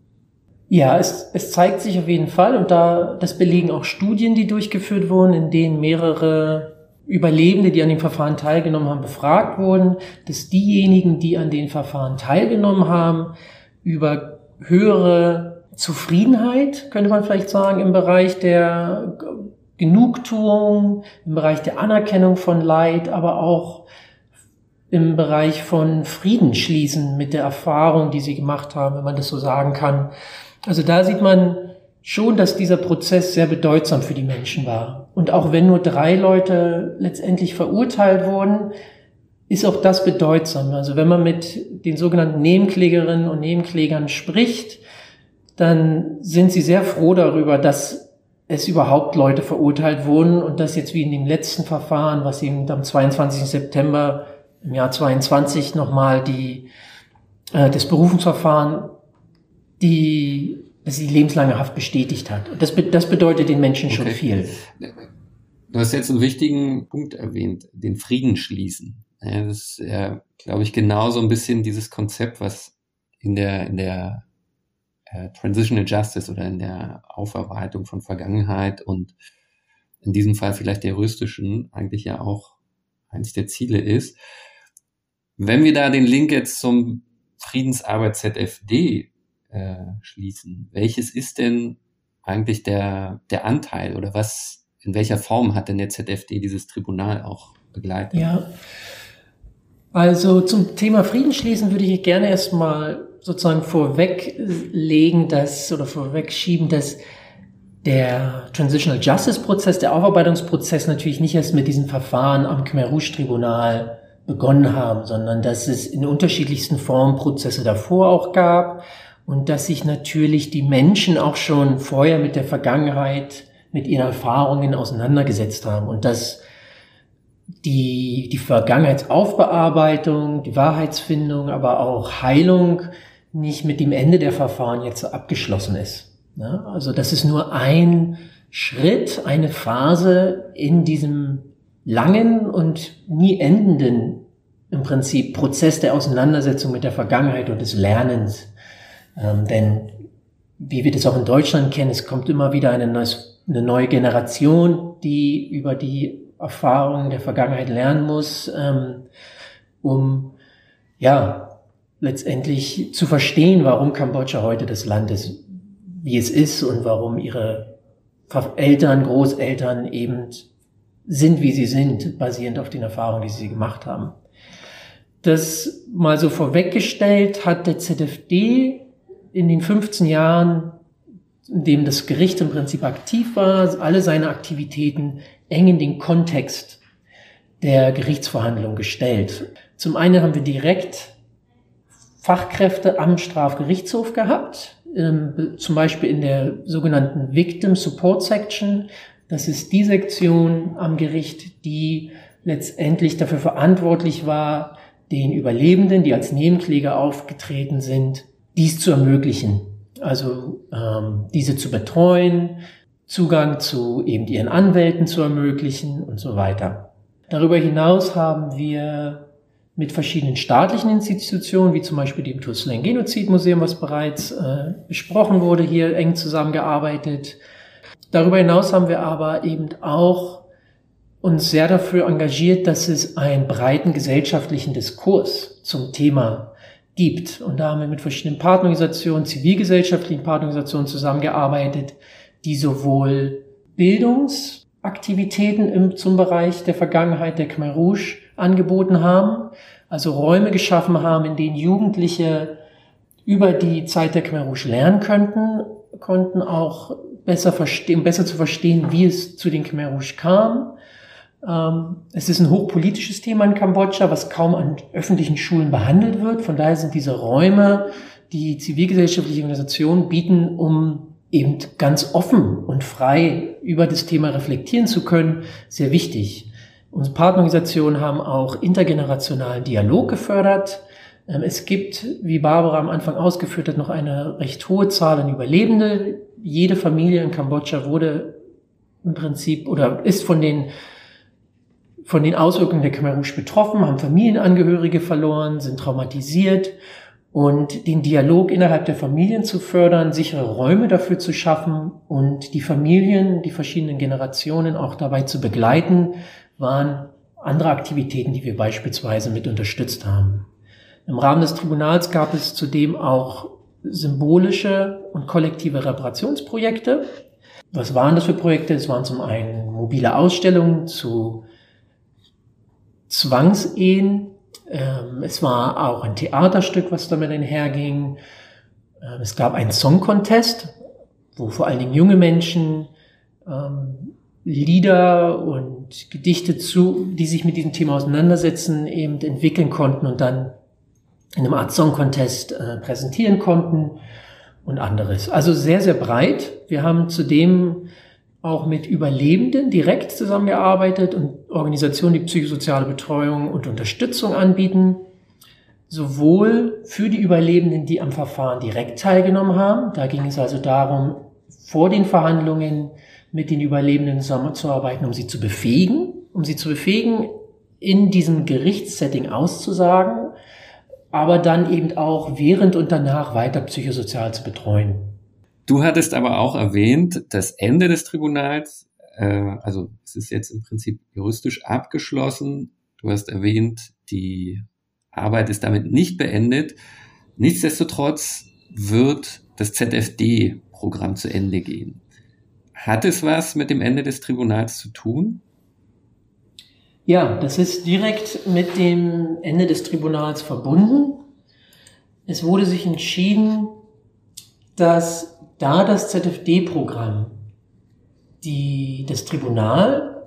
Ja, es, es zeigt sich auf jeden Fall und da das belegen auch Studien, die durchgeführt wurden, in denen mehrere Überlebende, die an dem Verfahren teilgenommen haben, befragt wurden, dass diejenigen, die an den Verfahren teilgenommen haben, über höhere Zufriedenheit, könnte man vielleicht sagen, im Bereich der Genugtuung, im Bereich der Anerkennung von Leid, aber auch im Bereich von Frieden schließen mit der Erfahrung, die sie gemacht haben, wenn man das so sagen kann. Also da sieht man schon, dass dieser Prozess sehr bedeutsam für die Menschen war. Und auch wenn nur drei Leute letztendlich verurteilt wurden, ist auch das bedeutsam. Also wenn man mit den sogenannten Nebenklägerinnen und Nebenklägern spricht, dann sind sie sehr froh darüber, dass es überhaupt Leute verurteilt wurden und dass jetzt wie in dem letzten Verfahren, was eben am 22. September im Jahr 22 nochmal die, äh, das Berufungsverfahren, die, dass die lebenslange Haft bestätigt hat. Und das, das bedeutet den Menschen schon okay. viel. Du hast jetzt einen wichtigen Punkt erwähnt, den Frieden schließen. Das ist ja, glaube ich, genau so ein bisschen dieses Konzept, was in der, in der äh, Transitional Justice oder in der Aufarbeitung von Vergangenheit und in diesem Fall vielleicht der juristischen eigentlich ja auch eins der Ziele ist. Wenn wir da den Link jetzt zum Friedensarbeit ZFD äh, schließen, welches ist denn eigentlich der, der Anteil oder was, in welcher Form hat denn der ZFD dieses Tribunal auch begleitet? Ja, also zum Thema Frieden schließen würde ich gerne erstmal sozusagen vorweglegen, dass oder vorwegschieben, dass der Transitional Justice Prozess, der Aufarbeitungsprozess natürlich nicht erst mit diesem Verfahren am Khmer Rouge Tribunal begonnen haben, sondern dass es in unterschiedlichsten Formen Prozesse davor auch gab und dass sich natürlich die Menschen auch schon vorher mit der Vergangenheit, mit ihren Erfahrungen auseinandergesetzt haben und dass die, die Vergangenheitsaufbearbeitung, die Wahrheitsfindung, aber auch Heilung nicht mit dem Ende der Verfahren jetzt abgeschlossen ist. Also das ist nur ein Schritt, eine Phase in diesem langen und nie endenden im Prinzip Prozess der Auseinandersetzung mit der Vergangenheit und des Lernens. Ähm, denn wie wir das auch in Deutschland kennen, es kommt immer wieder eine, neues, eine neue Generation, die über die Erfahrungen der Vergangenheit lernen muss, ähm, um ja letztendlich zu verstehen, warum Kambodscha heute das Land ist, wie es ist und warum ihre Eltern, Großeltern eben sind, wie sie sind, basierend auf den Erfahrungen, die sie gemacht haben. Das mal so vorweggestellt hat der ZFD in den 15 Jahren, in dem das Gericht im Prinzip aktiv war, alle seine Aktivitäten eng in den Kontext der Gerichtsverhandlung gestellt. Zum einen haben wir direkt Fachkräfte am Strafgerichtshof gehabt, ähm, zum Beispiel in der sogenannten Victim Support Section, das ist die Sektion am Gericht, die letztendlich dafür verantwortlich war, den Überlebenden, die als Nebenkläger aufgetreten sind, dies zu ermöglichen. Also ähm, diese zu betreuen, Zugang zu eben ihren Anwälten zu ermöglichen und so weiter. Darüber hinaus haben wir mit verschiedenen staatlichen Institutionen, wie zum Beispiel dem Tuslen Genozidmuseum, was bereits äh, besprochen wurde, hier eng zusammengearbeitet. Darüber hinaus haben wir aber eben auch uns sehr dafür engagiert, dass es einen breiten gesellschaftlichen Diskurs zum Thema gibt. Und da haben wir mit verschiedenen Partnerorganisationen, zivilgesellschaftlichen Partnerorganisationen zusammengearbeitet, die sowohl Bildungsaktivitäten im, zum Bereich der Vergangenheit der Khmer Rouge angeboten haben, also Räume geschaffen haben, in denen Jugendliche über die Zeit der Khmer Rouge lernen könnten, konnten auch besser verstehen, besser zu verstehen, wie es zu den Khmer Rouge kam. Ähm, es ist ein hochpolitisches Thema in Kambodscha, was kaum an öffentlichen Schulen behandelt wird. Von daher sind diese Räume, die zivilgesellschaftliche Organisationen bieten, um eben ganz offen und frei über das Thema reflektieren zu können, sehr wichtig. Unsere Partnerorganisationen haben auch intergenerationalen Dialog gefördert. Ähm, es gibt, wie Barbara am Anfang ausgeführt hat, noch eine recht hohe Zahl an Überlebende. Jede Familie in Kambodscha wurde im Prinzip oder ist von den von den Auswirkungen der Khmer Rouge betroffen, haben Familienangehörige verloren, sind traumatisiert und den Dialog innerhalb der Familien zu fördern, sichere Räume dafür zu schaffen und die Familien, die verschiedenen Generationen auch dabei zu begleiten, waren andere Aktivitäten, die wir beispielsweise mit unterstützt haben. Im Rahmen des Tribunals gab es zudem auch symbolische und kollektive Reparationsprojekte. Was waren das für Projekte? Es waren zum einen mobile Ausstellungen zu Zwangsehen Ähm, es war auch ein Theaterstück, was damit einherging. Ähm, es gab einen Song Contest, wo vor allen Dingen junge Menschen ähm, Lieder und Gedichte zu, die sich mit diesem Thema auseinandersetzen, eben entwickeln konnten und dann in einem Art Song Contest äh, präsentieren konnten und anderes. Also sehr, sehr breit. Wir haben zudem auch mit Überlebenden direkt zusammengearbeitet und Organisationen, die psychosoziale Betreuung und Unterstützung anbieten. Sowohl für die Überlebenden, die am Verfahren direkt teilgenommen haben. Da ging es also darum, vor den Verhandlungen mit den Überlebenden zusammenzuarbeiten, um sie zu befähigen, um sie zu befähigen, in diesem Gerichtssetting auszusagen, aber dann eben auch während und danach weiter psychosozial zu betreuen. Du hattest aber auch erwähnt, das Ende des Tribunals, äh, also es ist jetzt im Prinzip juristisch abgeschlossen. Du hast erwähnt, die Arbeit ist damit nicht beendet. Nichtsdestotrotz wird das ZFD-Programm zu Ende gehen. Hat es was mit dem Ende des Tribunals zu tun? Ja, das ist direkt mit dem Ende des Tribunals verbunden. Es wurde sich entschieden, dass da das ZFD-Programm die, das Tribunal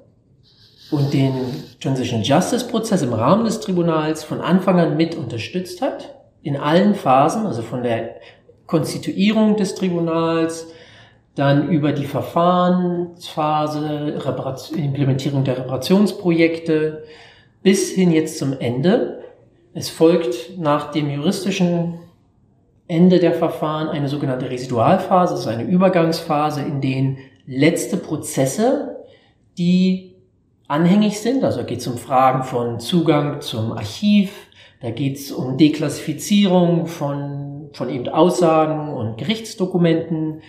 und den Transition Justice Prozess im Rahmen des Tribunals von Anfang an mit unterstützt hat, in allen Phasen, also von der Konstituierung des Tribunals, dann über die Verfahrensphase, Implementierung der Reparationsprojekte bis hin jetzt zum Ende. Es folgt nach dem juristischen Ende der Verfahren eine sogenannte Residualphase, das ist eine Übergangsphase, in denen letzte Prozesse, die anhängig sind, also geht es um Fragen von Zugang zum Archiv, da geht es um Deklassifizierung von, von eben Aussagen und Gerichtsdokumenten,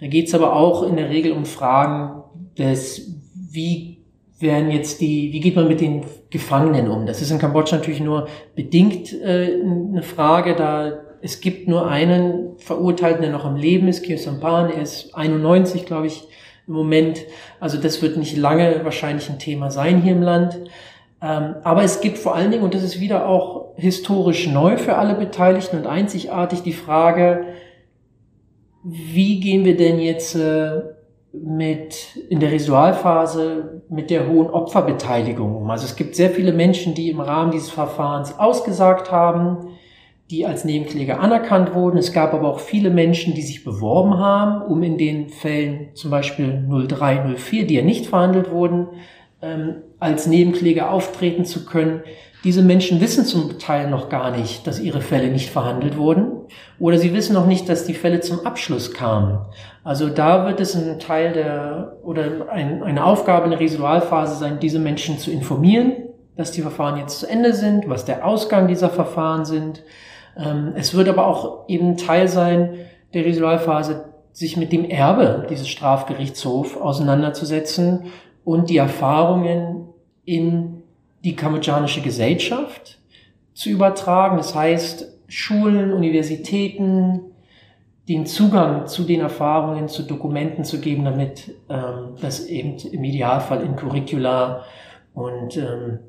da geht es aber auch in der Regel um Fragen des, wie werden jetzt die, wie geht man mit den Gefangenen um? Das ist in Kambodscha natürlich nur bedingt äh, eine Frage, da es gibt nur einen Verurteilten, der noch am Leben ist, Kyo Sampan, er ist 91, glaube ich, im Moment. Also das wird nicht lange wahrscheinlich ein Thema sein hier im Land. Ähm, aber es gibt vor allen Dingen, und das ist wieder auch historisch neu für alle Beteiligten und einzigartig, die Frage, wie gehen wir denn jetzt äh, mit in der Residualphase mit der hohen Opferbeteiligung um? Also es gibt sehr viele Menschen, die im Rahmen dieses Verfahrens ausgesagt haben, die als Nebenkläger anerkannt wurden. Es gab aber auch viele Menschen, die sich beworben haben, um in den Fällen zum Beispiel 03, 04, die ja nicht verhandelt wurden, ähm, als Nebenkläger auftreten zu können. Diese Menschen wissen zum Teil noch gar nicht, dass ihre Fälle nicht verhandelt wurden oder sie wissen noch nicht, dass die Fälle zum Abschluss kamen. Also da wird es ein Teil der oder ein, eine Aufgabe in der Residualphase sein, diese Menschen zu informieren, dass die Verfahren jetzt zu Ende sind, was der Ausgang dieser Verfahren sind, es wird aber auch eben Teil sein der Residualphase, sich mit dem Erbe dieses Strafgerichtshofs auseinanderzusetzen und die Erfahrungen in die kambodschanische Gesellschaft zu übertragen. Das heißt, Schulen, Universitäten, den Zugang zu den Erfahrungen, zu Dokumenten zu geben, damit ähm, das eben im Idealfall in Curricula und ähm,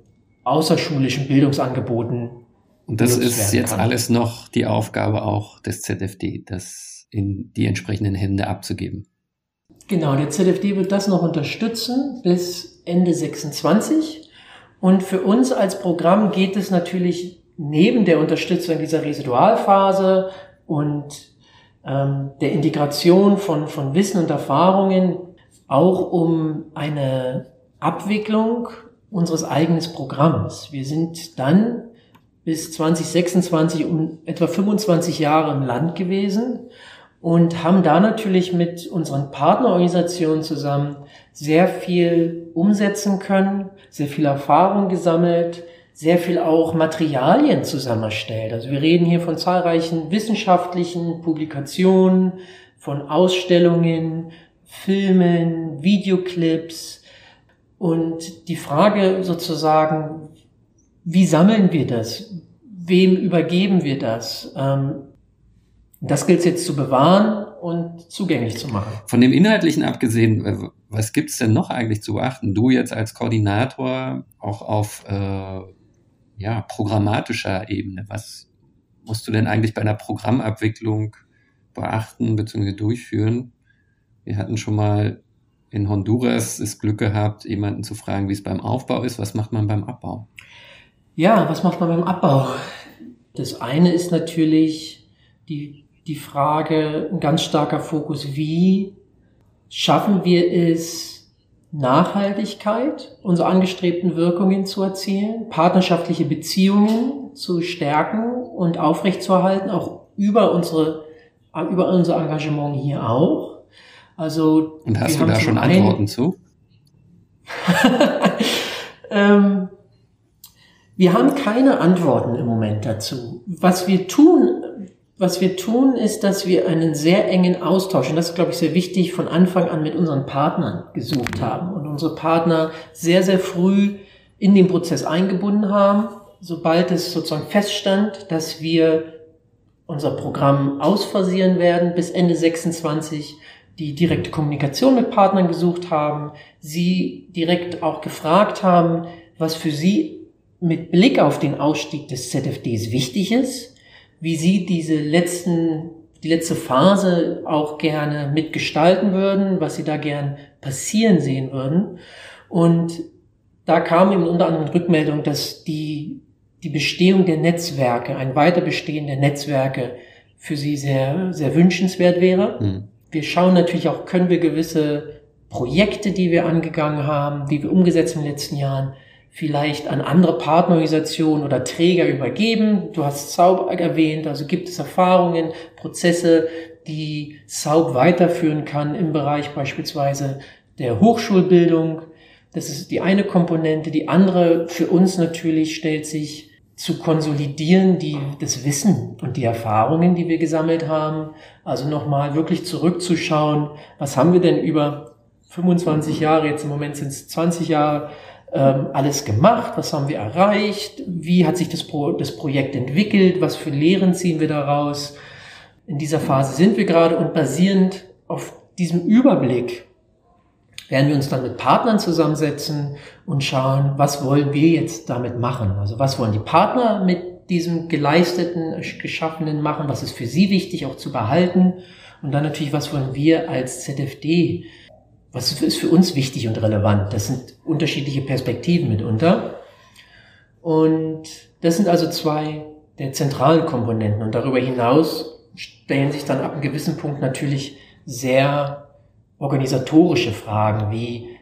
außerschulischen Bildungsangeboten und das ist jetzt kann. alles noch die Aufgabe auch des ZFD, das in die entsprechenden Hände abzugeben. Genau, der ZFD wird das noch unterstützen bis Ende 26. Und für uns als Programm geht es natürlich neben der Unterstützung dieser Residualphase und ähm, der Integration von, von Wissen und Erfahrungen auch um eine Abwicklung unseres eigenen Programms. Wir sind dann bis 2026 um etwa 25 Jahre im Land gewesen und haben da natürlich mit unseren Partnerorganisationen zusammen sehr viel umsetzen können, sehr viel Erfahrung gesammelt, sehr viel auch Materialien zusammengestellt. Also wir reden hier von zahlreichen wissenschaftlichen Publikationen, von Ausstellungen, Filmen, Videoclips und die Frage sozusagen, wie sammeln wir das? Wem übergeben wir das? Ähm, das gilt es jetzt zu bewahren und zugänglich zu machen. Von dem Inhaltlichen abgesehen, äh, was gibt's denn noch eigentlich zu beachten? Du jetzt als Koordinator auch auf äh, ja, programmatischer Ebene. Was musst du denn eigentlich bei einer Programmabwicklung beachten bzw. durchführen? Wir hatten schon mal in Honduras das Glück gehabt, jemanden zu fragen, wie es beim Aufbau ist. Was macht man beim Abbau? Ja, was macht man beim Abbau? Das eine ist natürlich die, die Frage, ein ganz starker Fokus, wie schaffen wir es, Nachhaltigkeit, unsere angestrebten Wirkungen zu erzielen, partnerschaftliche Beziehungen zu stärken und aufrechtzuerhalten, auch über unsere, über unser Engagement hier auch. Also, und hast du da schon Antworten zu? ähm, wir haben keine Antworten im Moment dazu. Was wir tun, was wir tun, ist, dass wir einen sehr engen Austausch, und das ist, glaube ich, sehr wichtig, von Anfang an mit unseren Partnern gesucht haben und unsere Partner sehr, sehr früh in den Prozess eingebunden haben, sobald es sozusagen feststand, dass wir unser Programm ausphasieren werden bis Ende 26, die direkte Kommunikation mit Partnern gesucht haben, sie direkt auch gefragt haben, was für sie mit Blick auf den Ausstieg des ZFDs wichtig ist, wie Sie diese letzten, die letzte Phase auch gerne mitgestalten würden, was Sie da gern passieren sehen würden. Und da kam eben unter anderem Rückmeldung, dass die, die Bestehung der Netzwerke, ein Weiterbestehen der Netzwerke für Sie sehr, sehr wünschenswert wäre. Mhm. Wir schauen natürlich auch, können wir gewisse Projekte, die wir angegangen haben, die wir umgesetzt in den letzten Jahren, vielleicht an andere Partnerorganisationen oder Träger übergeben. Du hast Saub erwähnt, also gibt es Erfahrungen, Prozesse, die Saub weiterführen kann im Bereich beispielsweise der Hochschulbildung. Das ist die eine Komponente. Die andere für uns natürlich stellt sich zu konsolidieren, die, das Wissen und die Erfahrungen, die wir gesammelt haben. Also nochmal wirklich zurückzuschauen, was haben wir denn über 25 Jahre, jetzt im Moment sind es 20 Jahre, ähm, alles gemacht, was haben wir erreicht, wie hat sich das, Pro das Projekt entwickelt, was für Lehren ziehen wir daraus. In dieser Phase sind wir gerade und basierend auf diesem Überblick werden wir uns dann mit Partnern zusammensetzen und schauen, was wollen wir jetzt damit machen. Also was wollen die Partner mit diesem geleisteten, geschaffenen machen, was ist für sie wichtig auch zu behalten und dann natürlich, was wollen wir als ZFD was ist für uns wichtig und relevant? Das sind unterschiedliche Perspektiven mitunter. Und das sind also zwei der zentralen Komponenten. Und darüber hinaus stellen sich dann ab einem gewissen Punkt natürlich sehr organisatorische Fragen wie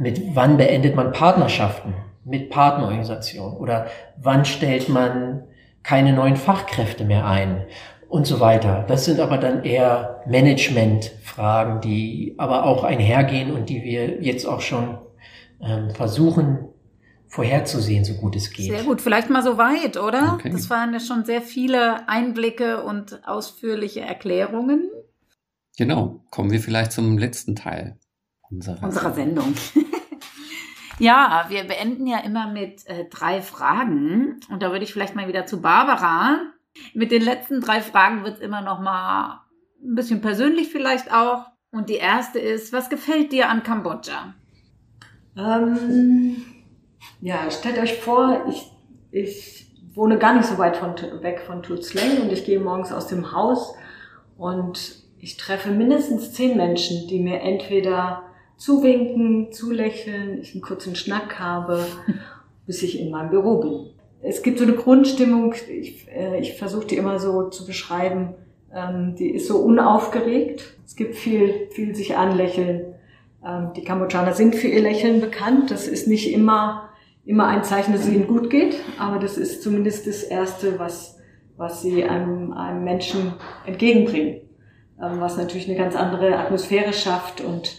mit wann beendet man Partnerschaften mit Partnerorganisationen oder wann stellt man keine neuen Fachkräfte mehr ein und so weiter. Das sind aber dann eher Management-Fragen, die aber auch einhergehen und die wir jetzt auch schon ähm, versuchen vorherzusehen, so gut es geht. Sehr gut, vielleicht mal so weit, oder? Okay. Das waren ja schon sehr viele Einblicke und ausführliche Erklärungen. Genau, kommen wir vielleicht zum letzten Teil unserer, unserer Sendung. ja, wir beenden ja immer mit äh, drei Fragen und da würde ich vielleicht mal wieder zu Barbara mit den letzten drei Fragen wird es immer noch mal ein bisschen persönlich vielleicht auch. Und die erste ist, was gefällt dir an Kambodscha? Ähm, ja, stellt euch vor, ich, ich wohne gar nicht so weit von, weg von Tutzleng und ich gehe morgens aus dem Haus und ich treffe mindestens zehn Menschen, die mir entweder zuwinken, zulächeln, ich einen kurzen Schnack habe, bis ich in meinem Büro bin es gibt so eine Grundstimmung, ich, äh, ich versuche die immer so zu beschreiben, ähm, die ist so unaufgeregt. Es gibt viel, viel sich anlächeln. Ähm, die Kambodschaner sind für ihr Lächeln bekannt. Das ist nicht immer, immer ein Zeichen, dass es ihnen gut geht, aber das ist zumindest das Erste, was, was sie einem, einem Menschen entgegenbringen. Ähm, was natürlich eine ganz andere Atmosphäre schafft und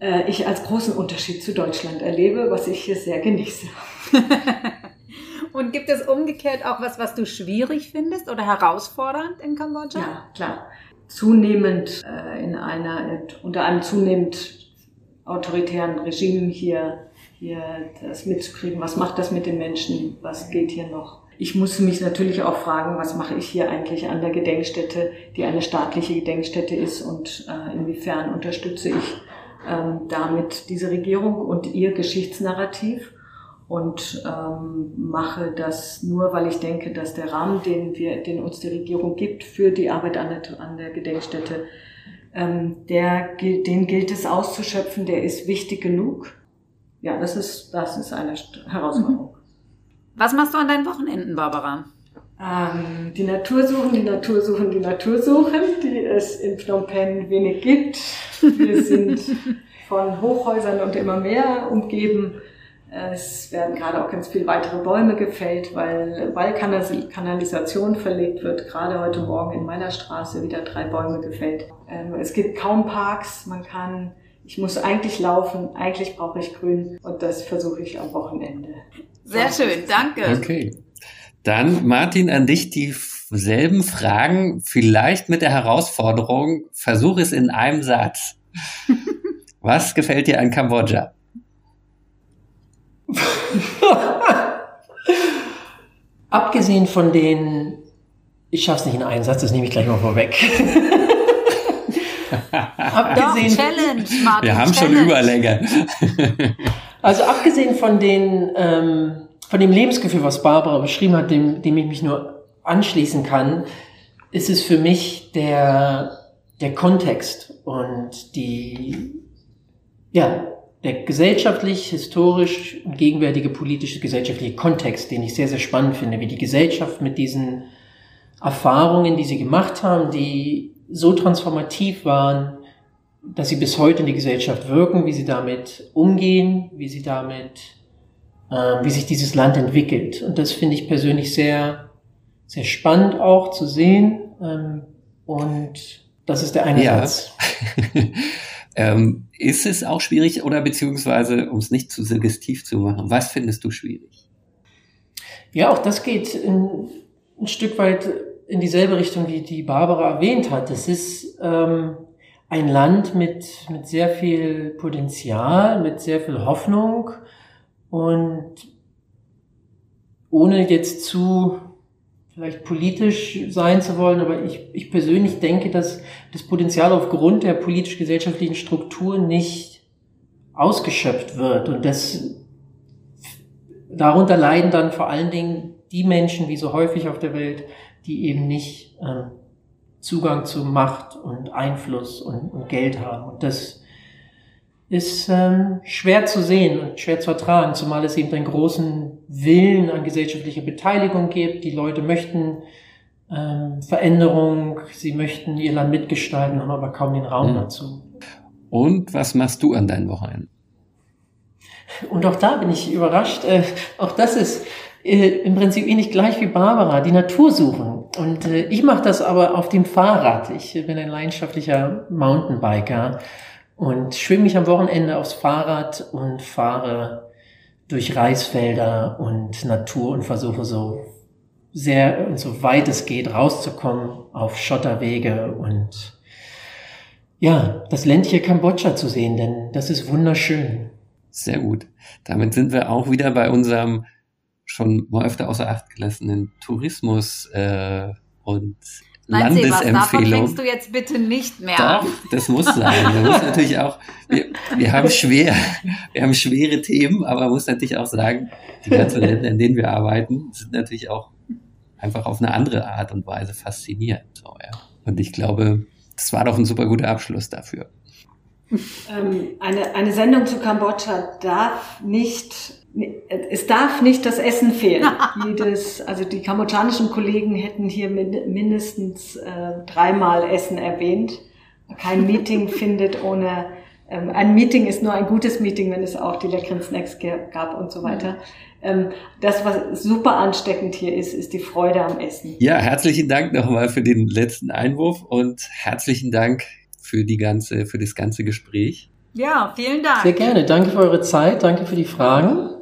äh, ich als großen Unterschied zu Deutschland erlebe, was ich hier sehr genieße. Und gibt es umgekehrt auch was, was du schwierig findest oder herausfordernd in Kambodscha? Ja, klar. Zunehmend äh, in einer, unter einem zunehmend autoritären Regime hier, hier das mitzukriegen. Was macht das mit den Menschen? Was geht hier noch? Ich muss mich natürlich auch fragen, was mache ich hier eigentlich an der Gedenkstätte, die eine staatliche Gedenkstätte ist und äh, inwiefern unterstütze ich ähm, damit diese Regierung und ihr Geschichtsnarrativ? Und ähm, mache das nur, weil ich denke, dass der Rahmen, den wir, den uns die Regierung gibt für die Arbeit an der, an der Gedenkstätte, ähm, der, den gilt es auszuschöpfen, der ist wichtig genug. Ja, das ist, das ist eine Herausforderung. Was machst du an deinen Wochenenden, Barbara? Ähm, die Natur suchen, die Natur suchen, die Natur suchen, die es in Phnom Penh wenig gibt. Wir sind von Hochhäusern und immer mehr umgeben. Es werden gerade auch ganz viele weitere Bäume gefällt, weil, weil Kanalisation verlegt wird. Gerade heute Morgen in meiner Straße wieder drei Bäume gefällt. Ähm, es gibt kaum Parks. Man kann, ich muss eigentlich laufen. Eigentlich brauche ich Grün. Und das versuche ich am Wochenende. Sehr schön. Danke. Okay. Dann, Martin, an dich dieselben Fragen, vielleicht mit der Herausforderung, versuch es in einem Satz. Was gefällt dir an Kambodscha? Abgesehen von den, ich schaff's nicht in einen Satz, das nehme ich gleich mal vorweg. abgesehen, Doch, Challenge, Martin, Wir haben Challenge. schon Überlänge. also abgesehen von den, ähm, von dem Lebensgefühl, was Barbara beschrieben hat, dem, dem ich mich nur anschließen kann, ist es für mich der, der Kontext und die, ja, der gesellschaftlich, historisch gegenwärtige politische, gesellschaftliche Kontext, den ich sehr, sehr spannend finde, wie die Gesellschaft mit diesen Erfahrungen, die sie gemacht haben, die so transformativ waren, dass sie bis heute in die Gesellschaft wirken, wie sie damit umgehen, wie sie damit, äh, wie sich dieses Land entwickelt. Und das finde ich persönlich sehr, sehr spannend auch zu sehen. Ähm, und das ist der eine ja. Satz. Ähm, ist es auch schwierig oder beziehungsweise, um es nicht zu suggestiv zu machen, was findest du schwierig? Ja, auch das geht in, ein Stück weit in dieselbe Richtung, wie die Barbara erwähnt hat. Es ist ähm, ein Land mit, mit sehr viel Potenzial, mit sehr viel Hoffnung und ohne jetzt zu vielleicht politisch sein zu wollen, aber ich, ich persönlich denke, dass das Potenzial aufgrund der politisch-gesellschaftlichen Struktur nicht ausgeschöpft wird. Und das, darunter leiden dann vor allen Dingen die Menschen, wie so häufig auf der Welt, die eben nicht ähm, Zugang zu Macht und Einfluss und, und Geld haben. Und das ist ähm, schwer zu sehen und schwer zu ertragen, zumal es eben einen großen Willen an gesellschaftlicher Beteiligung gibt. Die Leute möchten ähm, Veränderung, sie möchten ihr Land mitgestalten, haben aber kaum den Raum mhm. dazu. Und was machst du an deinen Wochenenden? Und auch da bin ich überrascht. Äh, auch das ist äh, im Prinzip ähnlich gleich wie Barbara, die Natur suchen. Und äh, ich mache das aber auf dem Fahrrad. Ich bin ein leidenschaftlicher Mountainbiker und schwimme mich am Wochenende aufs Fahrrad und fahre durch Reisfelder und Natur und versuche so sehr und so weit es geht rauszukommen auf Schotterwege und ja, das ländliche Kambodscha zu sehen, denn das ist wunderschön. Sehr gut. Damit sind wir auch wieder bei unserem schon mal öfter außer Acht gelassenen Tourismus äh, und Nein, Landesempfehlung. Davon fängst du jetzt bitte nicht mehr Doch, das muss sein. Man muss natürlich auch, wir, wir haben schwer, wir haben schwere Themen, aber man muss natürlich auch sagen, die ganzen Länder, in denen wir arbeiten, sind natürlich auch einfach auf eine andere Art und Weise faszinierend. So, ja. Und ich glaube, das war doch ein super guter Abschluss dafür. Ähm, eine, eine Sendung zu Kambodscha darf nicht es darf nicht das Essen fehlen. Jedes, also die kambodschanischen Kollegen hätten hier mindestens äh, dreimal Essen erwähnt. Kein Meeting findet ohne, ähm, ein Meeting ist nur ein gutes Meeting, wenn es auch die leckeren Snacks gab und so weiter. Ähm, das, was super ansteckend hier ist, ist die Freude am Essen. Ja, herzlichen Dank nochmal für den letzten Einwurf und herzlichen Dank für die ganze, für das ganze Gespräch. Ja, vielen Dank. Sehr gerne. Danke für eure Zeit. Danke für die Fragen.